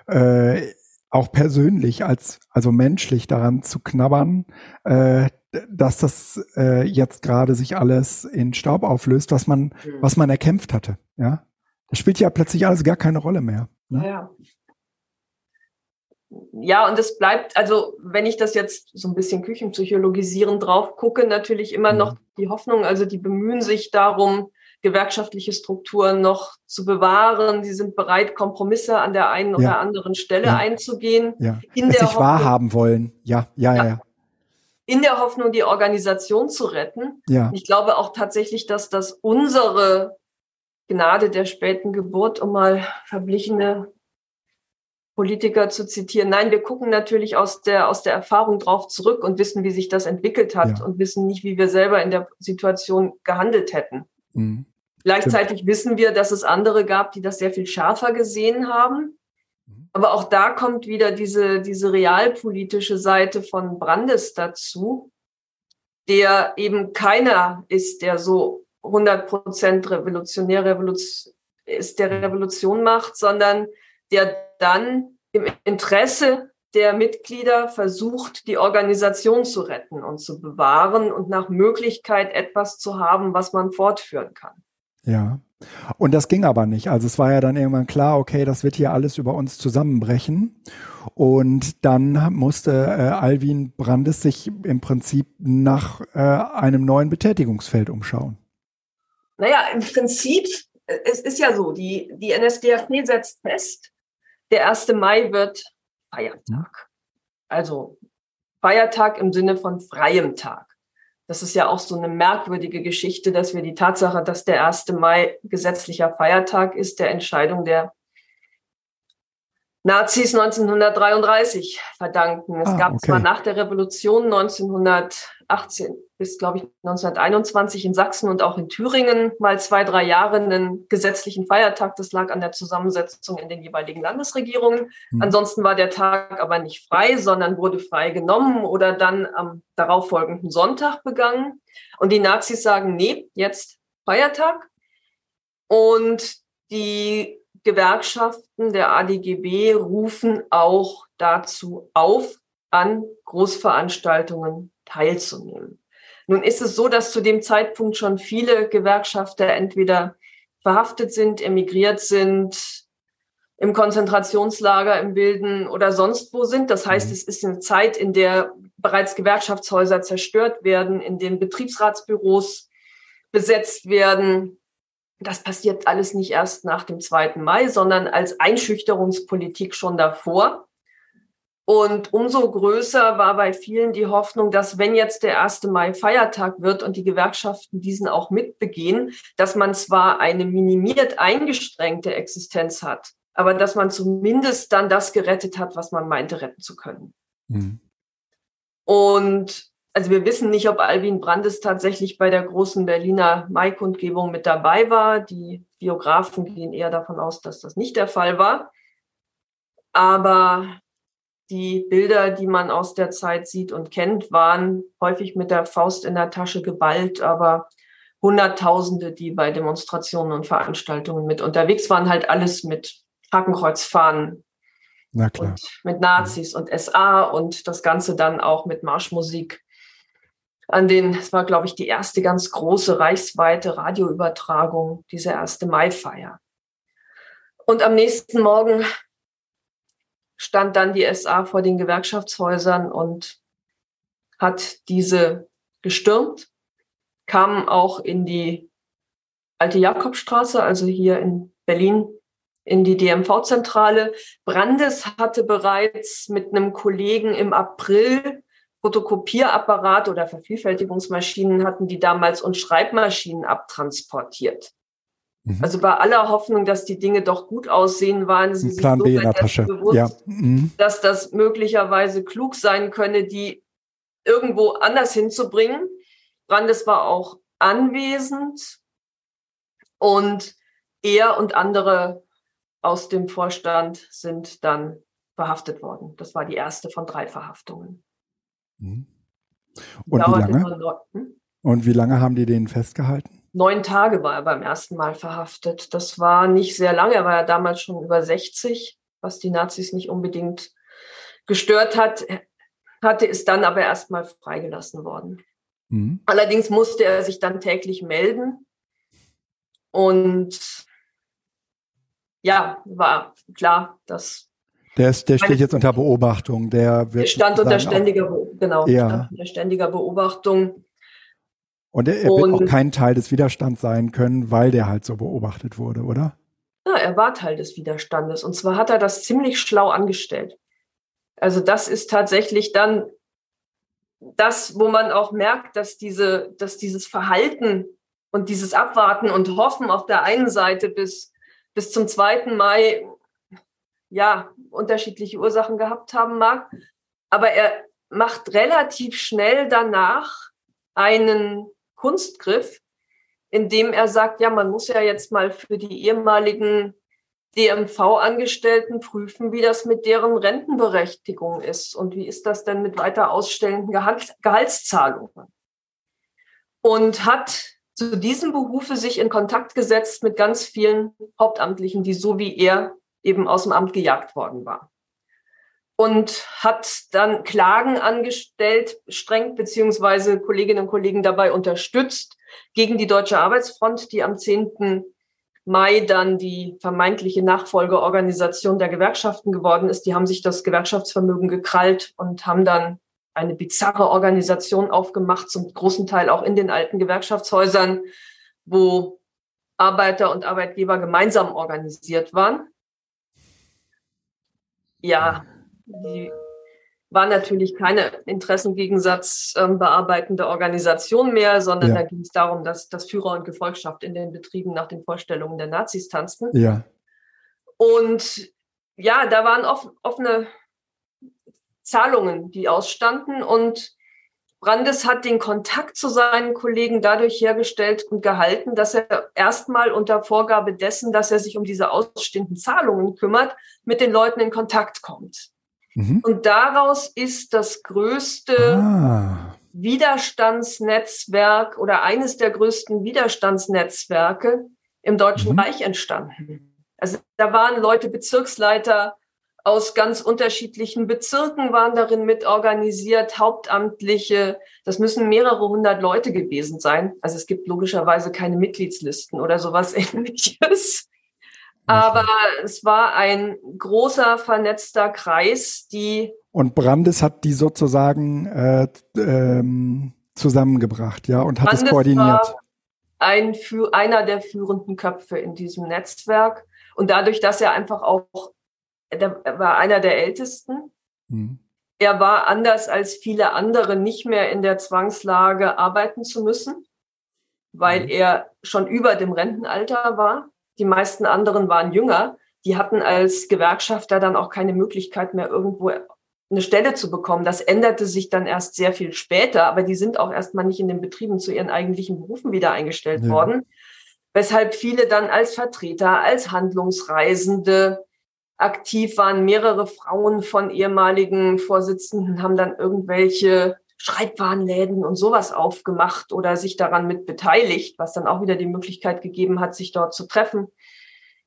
äh, auch persönlich als, also menschlich daran zu knabbern, äh, dass das äh, jetzt gerade sich alles in Staub auflöst, was man, mhm. was man erkämpft hatte. Ja, das spielt ja plötzlich alles gar keine Rolle mehr. Ne? Ja ja, und es bleibt, also wenn ich das jetzt so ein bisschen küchenpsychologisierend drauf gucke, natürlich immer mhm. noch die Hoffnung, also die bemühen sich darum, gewerkschaftliche Strukturen noch zu bewahren. Sie sind bereit, Kompromisse an der einen ja. oder anderen Stelle ja. einzugehen. Ja. In es der sich wahrhaben wollen. Ja, ja, ja, ja. In der Hoffnung, die Organisation zu retten. Ja. Ich glaube auch tatsächlich, dass das unsere Gnade der späten Geburt, um mal verblichene Politiker zu zitieren. Nein, wir gucken natürlich aus der, aus der Erfahrung drauf zurück und wissen, wie sich das entwickelt hat ja. und wissen nicht, wie wir selber in der Situation gehandelt hätten. Mhm. Gleichzeitig Stimmt. wissen wir, dass es andere gab, die das sehr viel schärfer gesehen haben. Mhm. Aber auch da kommt wieder diese, diese realpolitische Seite von Brandes dazu, der eben keiner ist, der so 100 Prozent revolutionär Revolution, ist, der Revolution macht, sondern der dann im Interesse der Mitglieder versucht, die Organisation zu retten und zu bewahren und nach Möglichkeit etwas zu haben, was man fortführen kann. Ja. Und das ging aber nicht. Also es war ja dann irgendwann klar, okay, das wird hier alles über uns zusammenbrechen. Und dann musste äh, Alwin Brandes sich im Prinzip nach äh, einem neuen Betätigungsfeld umschauen. Naja, im Prinzip, äh, es ist ja so, die, die NSDAP setzt fest, der 1. Mai wird Feiertag. Also Feiertag im Sinne von freiem Tag. Das ist ja auch so eine merkwürdige Geschichte, dass wir die Tatsache, dass der 1. Mai gesetzlicher Feiertag ist, der Entscheidung der Nazis 1933 verdanken. Es ah, gab okay. zwar nach der Revolution 1918 bis, glaube ich, 1921 in Sachsen und auch in Thüringen mal zwei, drei Jahre einen gesetzlichen Feiertag. Das lag an der Zusammensetzung in den jeweiligen Landesregierungen. Mhm. Ansonsten war der Tag aber nicht frei, sondern wurde frei genommen oder dann am darauffolgenden Sonntag begangen. Und die Nazis sagen, nee, jetzt Feiertag. Und die Gewerkschaften der ADGB rufen auch dazu auf, an Großveranstaltungen teilzunehmen. Nun ist es so, dass zu dem Zeitpunkt schon viele Gewerkschafter entweder verhaftet sind, emigriert sind, im Konzentrationslager im Wilden oder sonst wo sind. Das heißt, mhm. es ist eine Zeit, in der bereits Gewerkschaftshäuser zerstört werden, in denen Betriebsratsbüros besetzt werden, das passiert alles nicht erst nach dem 2. Mai, sondern als Einschüchterungspolitik schon davor. Und umso größer war bei vielen die Hoffnung, dass wenn jetzt der 1. Mai Feiertag wird und die Gewerkschaften diesen auch mitbegehen, dass man zwar eine minimiert eingestrengte Existenz hat, aber dass man zumindest dann das gerettet hat, was man meinte retten zu können. Mhm. Und also wir wissen nicht, ob Alvin Brandes tatsächlich bei der großen Berliner Maikundgebung mit dabei war. Die Biografen gehen eher davon aus, dass das nicht der Fall war. Aber die Bilder, die man aus der Zeit sieht und kennt, waren häufig mit der Faust in der Tasche geballt, aber Hunderttausende, die bei Demonstrationen und Veranstaltungen mit unterwegs waren, halt alles mit Hakenkreuzfahnen Na klar. Und mit Nazis und SA und das Ganze dann auch mit Marschmusik an den, es war, glaube ich, die erste ganz große reichsweite Radioübertragung, diese erste Maifeier. Und am nächsten Morgen stand dann die SA vor den Gewerkschaftshäusern und hat diese gestürmt, kam auch in die alte Jakobstraße, also hier in Berlin, in die DMV-Zentrale. Brandes hatte bereits mit einem Kollegen im April Fotokopierapparat oder Vervielfältigungsmaschinen hatten die damals und Schreibmaschinen abtransportiert. Mhm. Also bei aller Hoffnung, dass die Dinge doch gut aussehen, waren sie Plan sich so B in der Tasche. bewusst, ja. mhm. dass das möglicherweise klug sein könne, die irgendwo anders hinzubringen. Brandes war auch anwesend und er und andere aus dem Vorstand sind dann verhaftet worden. Das war die erste von drei Verhaftungen. Mhm. Und wie lange? Hm? Und wie lange haben die den festgehalten? Neun Tage war er beim ersten Mal verhaftet. Das war nicht sehr lange. Er war ja damals schon über 60, was die Nazis nicht unbedingt gestört hat. Hatte ist dann aber erstmal freigelassen worden. Mhm. Allerdings musste er sich dann täglich melden. Und ja, war klar, dass der, ist, der steht jetzt unter Beobachtung. Der wird stand unter ständiger, genau, ja. unter ständiger Beobachtung. Und er, er wird auch kein Teil des Widerstands sein können, weil der halt so beobachtet wurde, oder? Ja, er war Teil des Widerstandes. Und zwar hat er das ziemlich schlau angestellt. Also das ist tatsächlich dann das, wo man auch merkt, dass diese, dass dieses Verhalten und dieses Abwarten und Hoffen auf der einen Seite bis, bis zum 2. Mai ja, unterschiedliche Ursachen gehabt haben mag. Aber er macht relativ schnell danach einen Kunstgriff, indem er sagt, ja, man muss ja jetzt mal für die ehemaligen DMV-Angestellten prüfen, wie das mit deren Rentenberechtigung ist und wie ist das denn mit weiter ausstellenden Gehalt, Gehaltszahlungen. Und hat zu diesem Behufe sich in Kontakt gesetzt mit ganz vielen Hauptamtlichen, die so wie er eben aus dem Amt gejagt worden war. Und hat dann Klagen angestellt, streng, beziehungsweise Kolleginnen und Kollegen dabei unterstützt gegen die Deutsche Arbeitsfront, die am 10. Mai dann die vermeintliche Nachfolgeorganisation der Gewerkschaften geworden ist. Die haben sich das Gewerkschaftsvermögen gekrallt und haben dann eine bizarre Organisation aufgemacht, zum großen Teil auch in den alten Gewerkschaftshäusern, wo Arbeiter und Arbeitgeber gemeinsam organisiert waren ja, die war natürlich keine Interessengegensatz ähm, bearbeitende Organisation mehr, sondern ja. da ging es darum, dass, dass Führer und Gefolgschaft in den Betrieben nach den Vorstellungen der Nazis tanzten. Ja. Und ja, da waren off offene Zahlungen, die ausstanden und Brandes hat den Kontakt zu seinen Kollegen dadurch hergestellt und gehalten, dass er erstmal unter Vorgabe dessen, dass er sich um diese ausstehenden Zahlungen kümmert, mit den Leuten in Kontakt kommt. Mhm. Und daraus ist das größte ah. Widerstandsnetzwerk oder eines der größten Widerstandsnetzwerke im Deutschen mhm. Reich entstanden. Also da waren Leute Bezirksleiter, aus ganz unterschiedlichen Bezirken waren darin mit organisiert, Hauptamtliche. Das müssen mehrere hundert Leute gewesen sein. Also es gibt logischerweise keine Mitgliedslisten oder sowas ähnliches. Aber es war ein großer vernetzter Kreis, die. Und Brandes hat die sozusagen äh, ähm, zusammengebracht, ja, und hat Brandes es koordiniert. War ein, einer der führenden Köpfe in diesem Netzwerk. Und dadurch, dass er einfach auch er war einer der Ältesten. Mhm. Er war anders als viele andere nicht mehr in der Zwangslage, arbeiten zu müssen, weil mhm. er schon über dem Rentenalter war. Die meisten anderen waren jünger. Die hatten als Gewerkschafter dann auch keine Möglichkeit mehr, irgendwo eine Stelle zu bekommen. Das änderte sich dann erst sehr viel später, aber die sind auch erstmal nicht in den Betrieben zu ihren eigentlichen Berufen wieder eingestellt ja. worden. Weshalb viele dann als Vertreter, als Handlungsreisende, aktiv waren. Mehrere Frauen von ehemaligen Vorsitzenden haben dann irgendwelche Schreibwarenläden und sowas aufgemacht oder sich daran mit beteiligt, was dann auch wieder die Möglichkeit gegeben hat, sich dort zu treffen.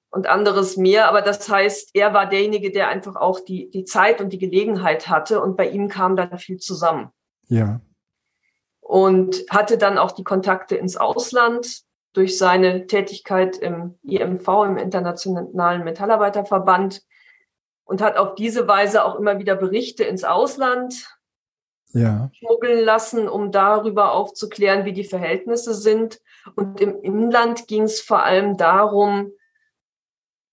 und anderes mehr. Aber das heißt, er war derjenige, der einfach auch die, die Zeit und die Gelegenheit hatte und bei ihm kam dann viel zusammen. Ja. Und hatte dann auch die Kontakte ins Ausland durch seine Tätigkeit im IMV, im Internationalen Metallarbeiterverband und hat auf diese Weise auch immer wieder Berichte ins Ausland ja. schmuggeln lassen, um darüber aufzuklären, wie die Verhältnisse sind. Und im Inland ging es vor allem darum,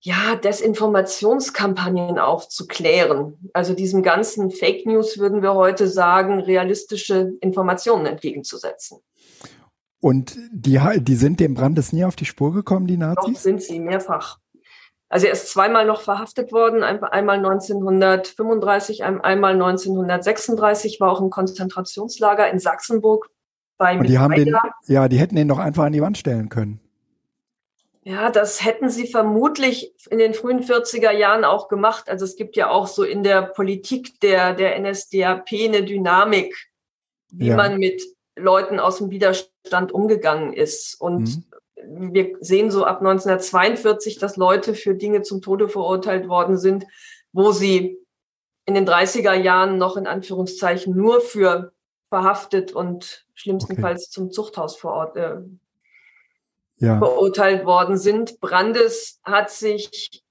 ja, Desinformationskampagnen aufzuklären. Also diesem ganzen Fake News würden wir heute sagen, realistische Informationen entgegenzusetzen. Und die, die sind dem Brandes nie auf die Spur gekommen, die Nazis? Doch, sind sie, mehrfach. Also er ist zweimal noch verhaftet worden, einmal 1935, einmal 1936, war auch im Konzentrationslager in Sachsenburg bei Und die haben den, ja, die hätten ihn doch einfach an die Wand stellen können. Ja, das hätten sie vermutlich in den frühen 40er Jahren auch gemacht. Also es gibt ja auch so in der Politik der, der NSDAP eine Dynamik, wie ja. man mit Leuten aus dem Widerstand umgegangen ist. Und mhm. wir sehen so ab 1942, dass Leute für Dinge zum Tode verurteilt worden sind, wo sie in den 30er Jahren noch in Anführungszeichen nur für verhaftet und schlimmstenfalls okay. zum Zuchthaus vor Ort äh, ja. verurteilt worden sind. Brandes hat sich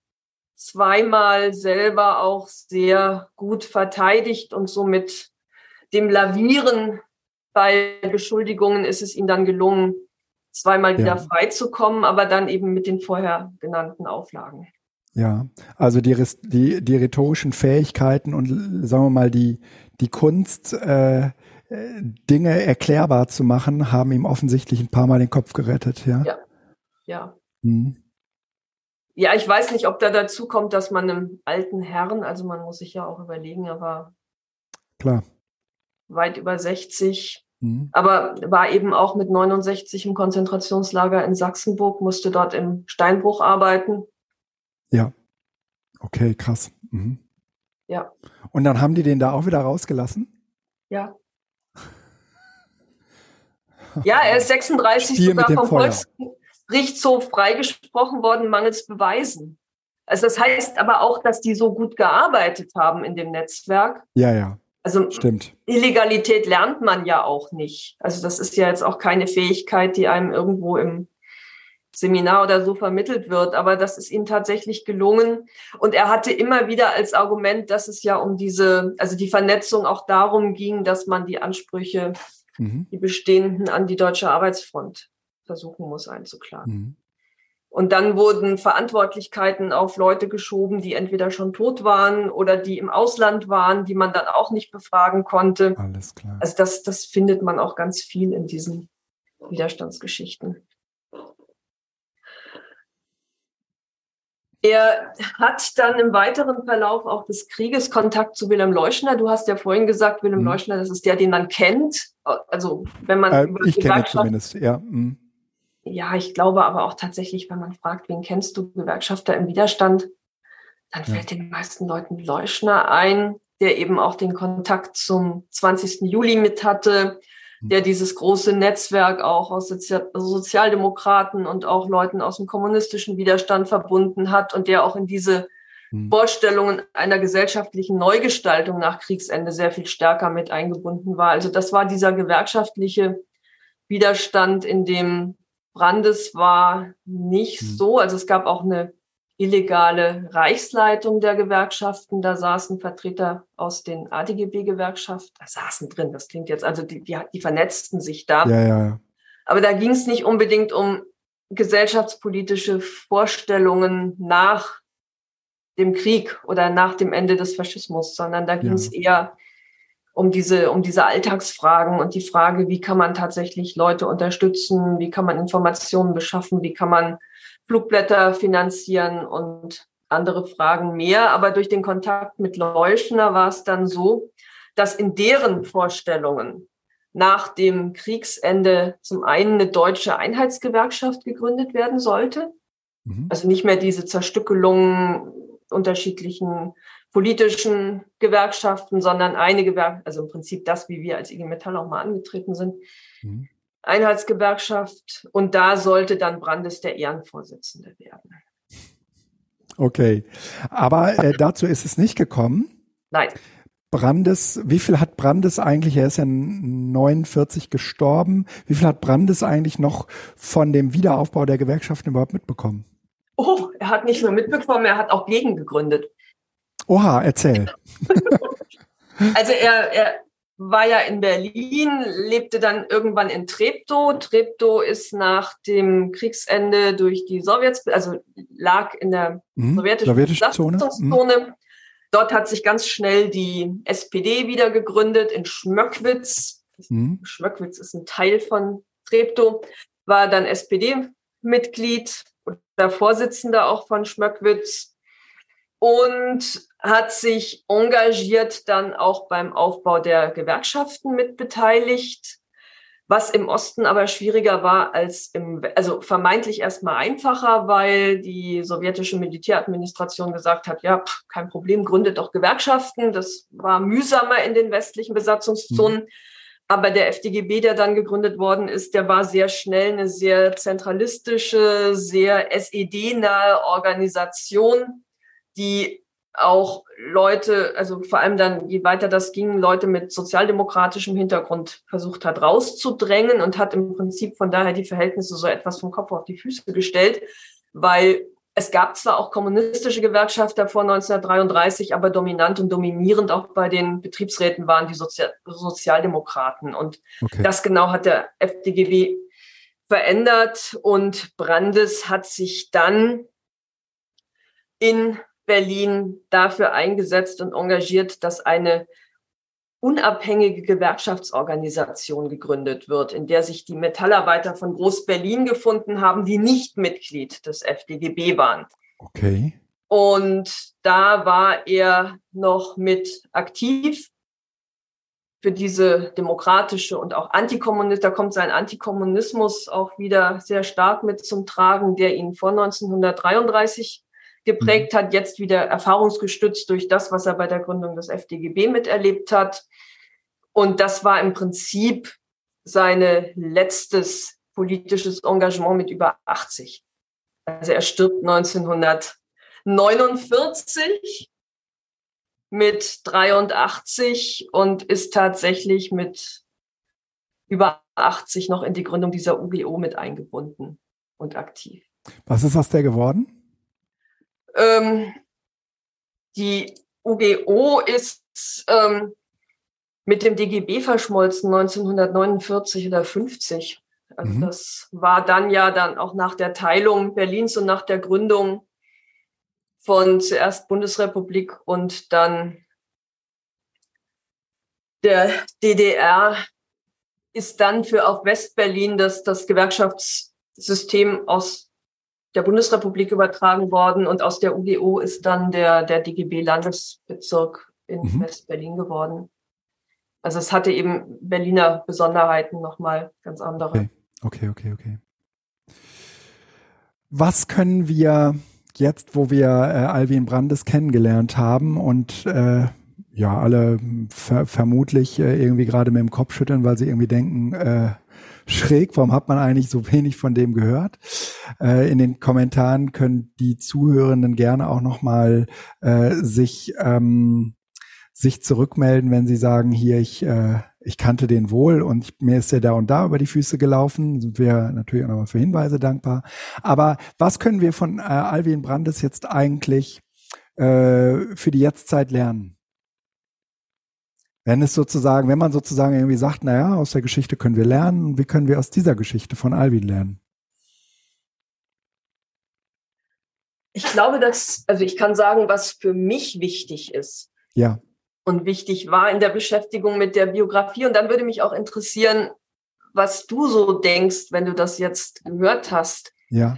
zweimal selber auch sehr gut verteidigt und somit dem Lavieren bei Beschuldigungen ist es ihm dann gelungen, zweimal wieder ja. freizukommen, aber dann eben mit den vorher genannten Auflagen. Ja, also die, die, die rhetorischen Fähigkeiten und sagen wir mal die, die Kunst, äh, Dinge erklärbar zu machen, haben ihm offensichtlich ein paar Mal den Kopf gerettet, ja. Ja. Ja. Mhm. Ja, ich weiß nicht, ob da dazu kommt, dass man einem alten Herrn, also man muss sich ja auch überlegen, er war klar weit über 60, mhm. aber war eben auch mit 69 im Konzentrationslager in Sachsenburg, musste dort im Steinbruch arbeiten. Ja. Okay, krass. Mhm. Ja. Und dann haben die den da auch wieder rausgelassen? Ja. Ja, er ist 36 Spiel sogar vom Volksgerichtshof freigesprochen worden, mangels Beweisen. Also das heißt aber auch, dass die so gut gearbeitet haben in dem Netzwerk. Ja, ja. Also Stimmt. Illegalität lernt man ja auch nicht. Also das ist ja jetzt auch keine Fähigkeit, die einem irgendwo im Seminar oder so vermittelt wird, aber das ist ihm tatsächlich gelungen. Und er hatte immer wieder als Argument, dass es ja um diese, also die Vernetzung auch darum ging, dass man die Ansprüche mhm. die bestehenden an die deutsche Arbeitsfront versuchen muss einzuklagen. Mhm. Und dann wurden Verantwortlichkeiten auf Leute geschoben, die entweder schon tot waren oder die im Ausland waren, die man dann auch nicht befragen konnte. Alles klar. Also das, das findet man auch ganz viel in diesen Widerstandsgeschichten. Er hat dann im weiteren Verlauf auch des Krieges Kontakt zu Wilhelm Leuschner. Du hast ja vorhin gesagt, Wilhelm mhm. Leuschner, das ist der, den man kennt. Also wenn man äh, ich kenne zumindest, ja. Mhm. Ja, ich glaube aber auch tatsächlich, wenn man fragt, wen kennst du Gewerkschafter im Widerstand, dann ja. fällt den meisten Leuten Leuschner ein, der eben auch den Kontakt zum 20. Juli mit hatte, der dieses große Netzwerk auch aus Sozialdemokraten und auch Leuten aus dem kommunistischen Widerstand verbunden hat und der auch in diese hm. Vorstellungen einer gesellschaftlichen Neugestaltung nach Kriegsende sehr viel stärker mit eingebunden war. Also das war dieser gewerkschaftliche Widerstand, in dem Brandes war nicht hm. so. Also es gab auch eine illegale Reichsleitung der Gewerkschaften. Da saßen Vertreter aus den ADGB-Gewerkschaften, da saßen drin, das klingt jetzt, also die, die, die vernetzten sich da. Ja, ja. Aber da ging es nicht unbedingt um gesellschaftspolitische Vorstellungen nach dem Krieg oder nach dem Ende des Faschismus, sondern da ging es eher um diese, um diese Alltagsfragen und die Frage, wie kann man tatsächlich Leute unterstützen, wie kann man Informationen beschaffen, wie kann man Flugblätter finanzieren und andere Fragen mehr. Aber durch den Kontakt mit Leuschner war es dann so, dass in deren Vorstellungen nach dem Kriegsende zum einen eine deutsche Einheitsgewerkschaft gegründet werden sollte. Mhm. Also nicht mehr diese Zerstückelung unterschiedlichen politischen Gewerkschaften, sondern eine Gewerkschaft, also im Prinzip das, wie wir als IG Metall auch mal angetreten sind. Mhm. Einheitsgewerkschaft und da sollte dann Brandes der Ehrenvorsitzende werden. Okay, aber äh, dazu ist es nicht gekommen. Nein. Brandes, wie viel hat Brandes eigentlich, er ist ja 49 gestorben, wie viel hat Brandes eigentlich noch von dem Wiederaufbau der Gewerkschaften überhaupt mitbekommen? Oh, er hat nicht nur mitbekommen, er hat auch gegen gegründet. Oha, erzähl. also er, er war ja in Berlin, lebte dann irgendwann in Treptow. Treptow ist nach dem Kriegsende durch die Sowjets, also lag in der mhm, sowjetischen sowjetische Zone. Mhm. Dort hat sich ganz schnell die SPD wieder gegründet in Schmöckwitz. Mhm. Schmöckwitz ist ein Teil von Treptow, war dann SPD-Mitglied oder Vorsitzender auch von Schmöckwitz und hat sich engagiert dann auch beim Aufbau der Gewerkschaften mitbeteiligt, was im Osten aber schwieriger war als im, also vermeintlich erstmal einfacher, weil die sowjetische Militäradministration gesagt hat, ja, pff, kein Problem, gründet doch Gewerkschaften. Das war mühsamer in den westlichen Besatzungszonen. Mhm. Aber der FDGB, der dann gegründet worden ist, der war sehr schnell eine sehr zentralistische, sehr SED-nahe Organisation, die auch Leute, also vor allem dann, je weiter das ging, Leute mit sozialdemokratischem Hintergrund versucht hat rauszudrängen und hat im Prinzip von daher die Verhältnisse so etwas vom Kopf auf die Füße gestellt, weil es gab zwar auch kommunistische Gewerkschafter vor 1933, aber dominant und dominierend auch bei den Betriebsräten waren die Sozial Sozialdemokraten. Und okay. das genau hat der FDGW verändert und Brandes hat sich dann in Berlin dafür eingesetzt und engagiert, dass eine unabhängige Gewerkschaftsorganisation gegründet wird, in der sich die Metallarbeiter von Groß-Berlin gefunden haben, die nicht Mitglied des FDGB waren. Okay. Und da war er noch mit aktiv für diese demokratische und auch Antikommunist, da kommt sein Antikommunismus auch wieder sehr stark mit zum Tragen, der ihn vor 1933 geprägt mhm. hat, jetzt wieder erfahrungsgestützt durch das, was er bei der Gründung des FDGB miterlebt hat. Und das war im Prinzip seine letztes politisches Engagement mit über 80. Also er stirbt 1949 mit 83 und ist tatsächlich mit über 80 noch in die Gründung dieser UGO mit eingebunden und aktiv. Was ist aus der geworden? Ähm, die UGO ist ähm, mit dem DGB verschmolzen 1949 oder 50. Also mhm. das war dann ja dann auch nach der Teilung Berlins und nach der Gründung von zuerst Bundesrepublik und dann der DDR ist dann für auch Westberlin das, das Gewerkschaftssystem aus der Bundesrepublik übertragen worden und aus der UGO ist dann der, der DGB-Landesbezirk in mhm. West-Berlin geworden. Also es hatte eben Berliner Besonderheiten nochmal ganz andere. Okay, okay, okay, okay. Was können wir jetzt, wo wir äh, Alwin Brandes kennengelernt haben und äh, ja, alle ver vermutlich äh, irgendwie gerade mit dem Kopf schütteln, weil sie irgendwie denken, äh, schräg, warum hat man eigentlich so wenig von dem gehört? Äh, in den Kommentaren können die Zuhörenden gerne auch nochmal äh, sich, ähm, sich zurückmelden, wenn sie sagen, hier, ich, äh, ich kannte den wohl und ich, mir ist der da und da über die Füße gelaufen. Sind wir natürlich auch nochmal für Hinweise dankbar. Aber was können wir von äh, Alvin Brandes jetzt eigentlich äh, für die Jetztzeit lernen? Wenn es sozusagen, wenn man sozusagen irgendwie sagt, naja, aus der Geschichte können wir lernen, wie können wir aus dieser Geschichte von Alvin lernen? Ich glaube, dass, also ich kann sagen, was für mich wichtig ist. Ja. Und wichtig war in der Beschäftigung mit der Biografie. Und dann würde mich auch interessieren, was du so denkst, wenn du das jetzt gehört hast. Ja.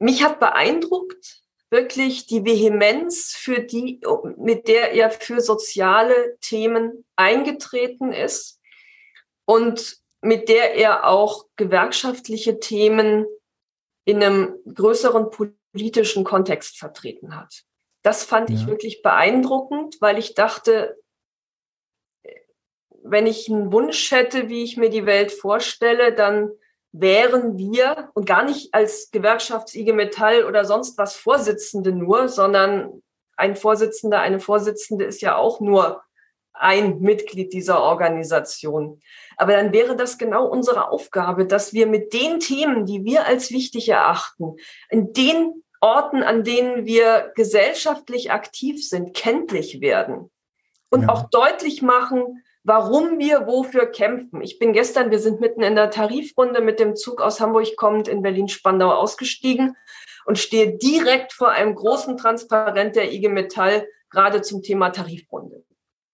Mich hat beeindruckt, wirklich die Vehemenz, für die, mit der er für soziale Themen eingetreten ist und mit der er auch gewerkschaftliche Themen in einem größeren politischen Kontext vertreten hat. Das fand ja. ich wirklich beeindruckend, weil ich dachte, wenn ich einen Wunsch hätte, wie ich mir die Welt vorstelle, dann wären wir und gar nicht als Gewerkschafts-IG Metall oder sonst was Vorsitzende nur, sondern ein Vorsitzender, eine Vorsitzende ist ja auch nur ein Mitglied dieser Organisation. Aber dann wäre das genau unsere Aufgabe, dass wir mit den Themen, die wir als wichtig erachten, in den Orten, an denen wir gesellschaftlich aktiv sind, kenntlich werden und ja. auch deutlich machen, warum wir wofür kämpfen. Ich bin gestern, wir sind mitten in der Tarifrunde mit dem Zug aus Hamburg kommend in Berlin-Spandau ausgestiegen und stehe direkt vor einem großen Transparent der IG Metall gerade zum Thema Tarifrunde.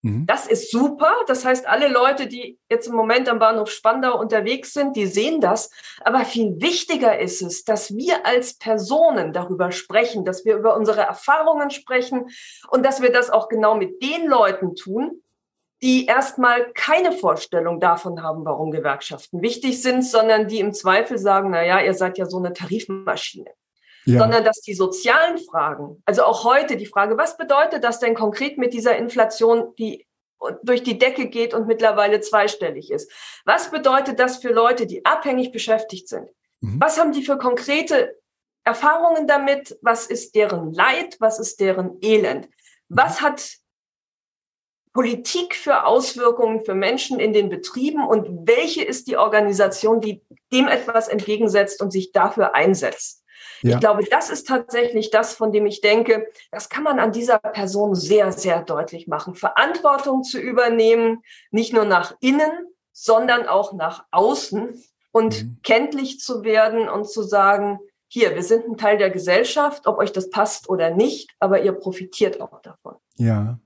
Mhm. Das ist super. Das heißt, alle Leute, die jetzt im Moment am Bahnhof Spandau unterwegs sind, die sehen das. Aber viel wichtiger ist es, dass wir als Personen darüber sprechen, dass wir über unsere Erfahrungen sprechen und dass wir das auch genau mit den Leuten tun, die erstmal keine Vorstellung davon haben, warum Gewerkschaften wichtig sind, sondern die im Zweifel sagen, na ja, ihr seid ja so eine Tarifmaschine ja. sondern dass die sozialen Fragen, also auch heute die Frage, was bedeutet das denn konkret mit dieser Inflation, die durch die Decke geht und mittlerweile zweistellig ist? Was bedeutet das für Leute, die abhängig beschäftigt sind? Mhm. Was haben die für konkrete Erfahrungen damit? Was ist deren Leid? Was ist deren Elend? Was hat Politik für Auswirkungen für Menschen in den Betrieben und welche ist die Organisation, die dem etwas entgegensetzt und sich dafür einsetzt? Ja. Ich glaube, das ist tatsächlich das, von dem ich denke, das kann man an dieser Person sehr, sehr deutlich machen. Verantwortung zu übernehmen, nicht nur nach innen, sondern auch nach außen und mhm. kenntlich zu werden und zu sagen, hier, wir sind ein Teil der Gesellschaft, ob euch das passt oder nicht, aber ihr profitiert auch davon. Ja.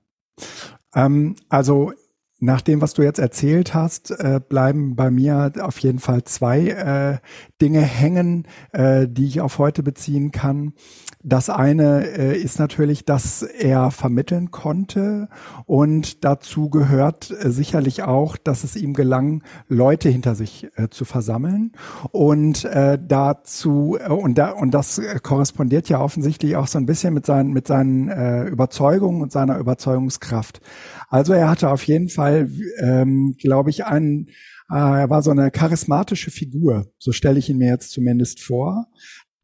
Ähm, also nach dem, was du jetzt erzählt hast, äh, bleiben bei mir auf jeden Fall zwei äh, Dinge hängen, äh, die ich auf heute beziehen kann. Das eine äh, ist natürlich, dass er vermitteln konnte. Und dazu gehört äh, sicherlich auch, dass es ihm gelang, Leute hinter sich äh, zu versammeln. Und dazu und da und das korrespondiert ja offensichtlich auch so ein bisschen mit seinen mit seinen Überzeugungen und seiner Überzeugungskraft. Also er hatte auf jeden Fall, ähm, glaube ich, einen er war so eine charismatische Figur, so stelle ich ihn mir jetzt zumindest vor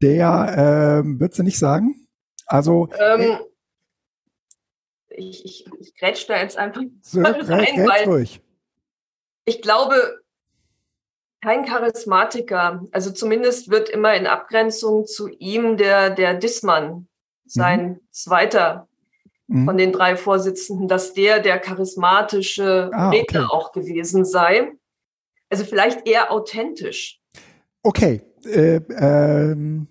der, äh, würdest du nicht sagen? Also. Ähm, ich, ich, ich grätsch da jetzt einfach so, rein, weil durch. ich glaube, kein Charismatiker, also zumindest wird immer in Abgrenzung zu ihm der, der Dissmann, sein mhm. zweiter mhm. von den drei Vorsitzenden, dass der der charismatische ah, Redner okay. auch gewesen sei. Also vielleicht eher authentisch. Okay, äh, ähm,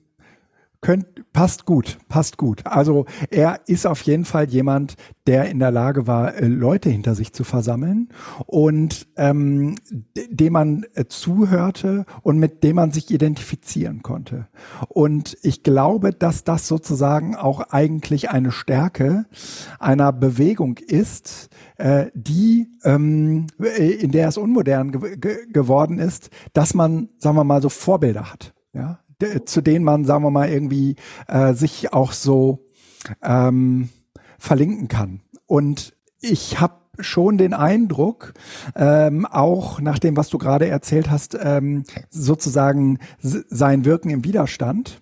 könnt, passt gut, passt gut. Also er ist auf jeden Fall jemand, der in der Lage war, äh, Leute hinter sich zu versammeln und ähm, dem man äh, zuhörte und mit dem man sich identifizieren konnte. Und ich glaube, dass das sozusagen auch eigentlich eine Stärke einer Bewegung ist, äh, die ähm, in der es unmodern ge geworden ist, dass man, sagen wir mal, so Vorbilder hat. Ja, zu denen man, sagen wir mal, irgendwie äh, sich auch so ähm, verlinken kann. Und ich habe schon den Eindruck, ähm, auch nach dem, was du gerade erzählt hast, ähm, sozusagen sein Wirken im Widerstand,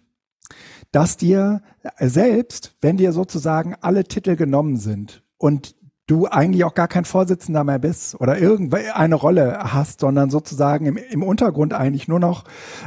dass dir selbst, wenn dir sozusagen alle Titel genommen sind und du eigentlich auch gar kein Vorsitzender mehr bist oder irgendeine Rolle hast, sondern sozusagen im, im Untergrund eigentlich nur noch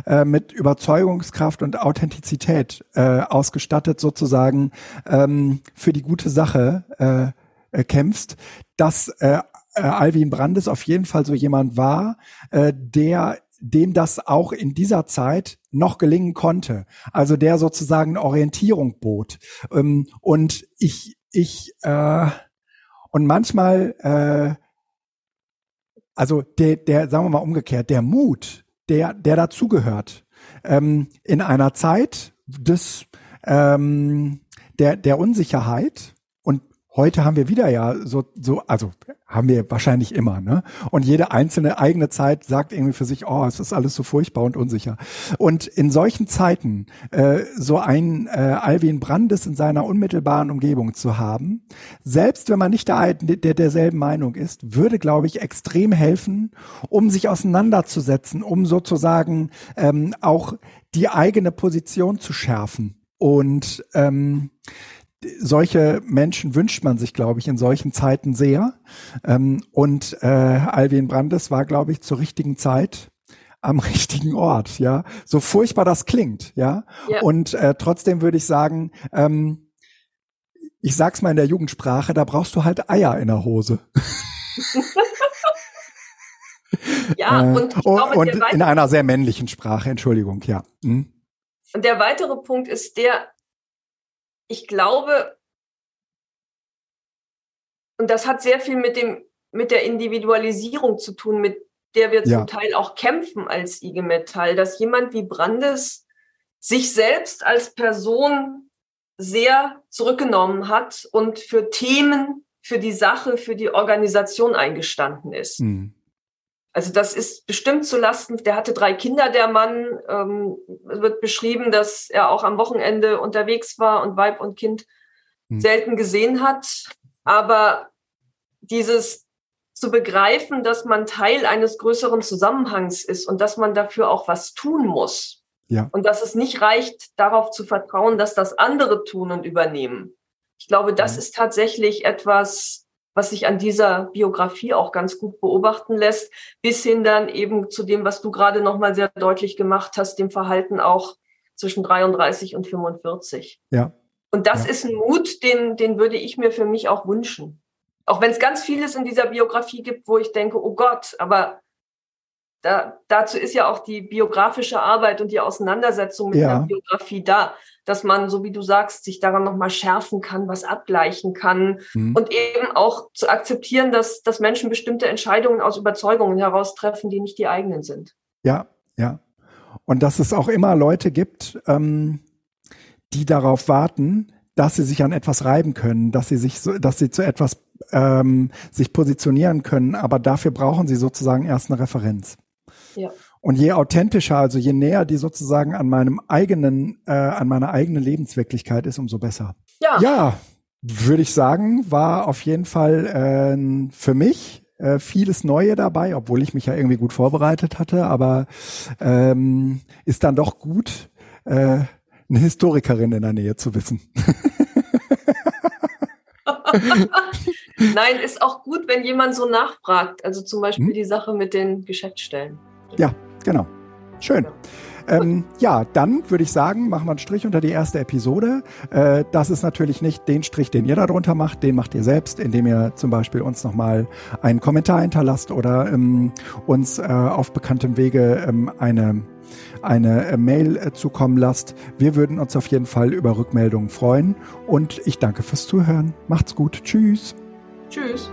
äh, mit Überzeugungskraft und Authentizität äh, ausgestattet sozusagen ähm, für die gute Sache äh, äh, kämpfst, dass äh, äh, Alvin Brandes auf jeden Fall so jemand war, äh, der dem das auch in dieser Zeit noch gelingen konnte. Also der sozusagen Orientierung bot. Ähm, und ich, ich, äh, und manchmal, äh, also der, der, sagen wir mal umgekehrt, der Mut, der, der dazugehört, ähm, in einer Zeit des, ähm, der, der Unsicherheit heute haben wir wieder ja so, so, also haben wir wahrscheinlich immer, ne? Und jede einzelne eigene Zeit sagt irgendwie für sich, oh, es ist alles so furchtbar und unsicher. Und in solchen Zeiten äh, so ein äh, Alwin Brandes in seiner unmittelbaren Umgebung zu haben, selbst wenn man nicht der, der derselben Meinung ist, würde, glaube ich, extrem helfen, um sich auseinanderzusetzen, um sozusagen ähm, auch die eigene Position zu schärfen. Und ähm, solche Menschen wünscht man sich, glaube ich, in solchen Zeiten sehr. Ähm, und äh, Alvin Brandes war, glaube ich, zur richtigen Zeit am richtigen Ort, ja. So furchtbar das klingt, ja. ja. Und äh, trotzdem würde ich sagen, ähm, ich sag's mal in der Jugendsprache, da brauchst du halt Eier in der Hose. ja, äh, und, glaube, und in einer sehr männlichen Sprache, Entschuldigung, ja. Hm? Und der weitere Punkt ist der, ich glaube, und das hat sehr viel mit dem, mit der Individualisierung zu tun, mit der wir ja. zum Teil auch kämpfen als IG Metall, dass jemand wie Brandes sich selbst als Person sehr zurückgenommen hat und für Themen, für die Sache, für die Organisation eingestanden ist. Mhm. Also das ist bestimmt zu Lasten, der hatte drei Kinder, der Mann. Ähm, es wird beschrieben, dass er auch am Wochenende unterwegs war und Weib und Kind hm. selten gesehen hat. Aber dieses zu begreifen, dass man Teil eines größeren Zusammenhangs ist und dass man dafür auch was tun muss. Ja. Und dass es nicht reicht, darauf zu vertrauen, dass das andere tun und übernehmen. Ich glaube, das mhm. ist tatsächlich etwas, was sich an dieser Biografie auch ganz gut beobachten lässt, bis hin dann eben zu dem, was du gerade nochmal sehr deutlich gemacht hast, dem Verhalten auch zwischen 33 und 45. Ja. Und das ja. ist ein Mut, den, den würde ich mir für mich auch wünschen. Auch wenn es ganz vieles in dieser Biografie gibt, wo ich denke, oh Gott, aber da, dazu ist ja auch die biografische Arbeit und die Auseinandersetzung mit ja. der Biografie da, dass man, so wie du sagst, sich daran nochmal schärfen kann, was abgleichen kann mhm. und eben auch zu akzeptieren, dass, dass Menschen bestimmte Entscheidungen aus Überzeugungen heraus treffen, die nicht die eigenen sind. Ja, ja. Und dass es auch immer Leute gibt, ähm, die darauf warten, dass sie sich an etwas reiben können, dass sie sich so, dass sie zu etwas ähm, sich positionieren können, aber dafür brauchen sie sozusagen erst eine Referenz. Ja. Und je authentischer, also je näher die sozusagen an meinem eigenen, äh, an meiner eigenen Lebenswirklichkeit ist, umso besser. Ja. Ja, würde ich sagen, war auf jeden Fall äh, für mich äh, vieles Neue dabei, obwohl ich mich ja irgendwie gut vorbereitet hatte, aber ähm, ist dann doch gut, äh, eine Historikerin in der Nähe zu wissen. Nein, ist auch gut, wenn jemand so nachfragt. Also zum Beispiel hm? die Sache mit den Geschäftsstellen. Ja, genau. Schön. Ja. Ähm, ja, dann würde ich sagen, machen wir einen Strich unter die erste Episode. Äh, das ist natürlich nicht den Strich, den ihr darunter macht, den macht ihr selbst, indem ihr zum Beispiel uns nochmal einen Kommentar hinterlasst oder ähm, uns äh, auf bekanntem Wege ähm, eine eine äh, Mail äh, zukommen lasst. Wir würden uns auf jeden Fall über Rückmeldungen freuen und ich danke fürs Zuhören. Macht's gut. Tschüss. Tschüss.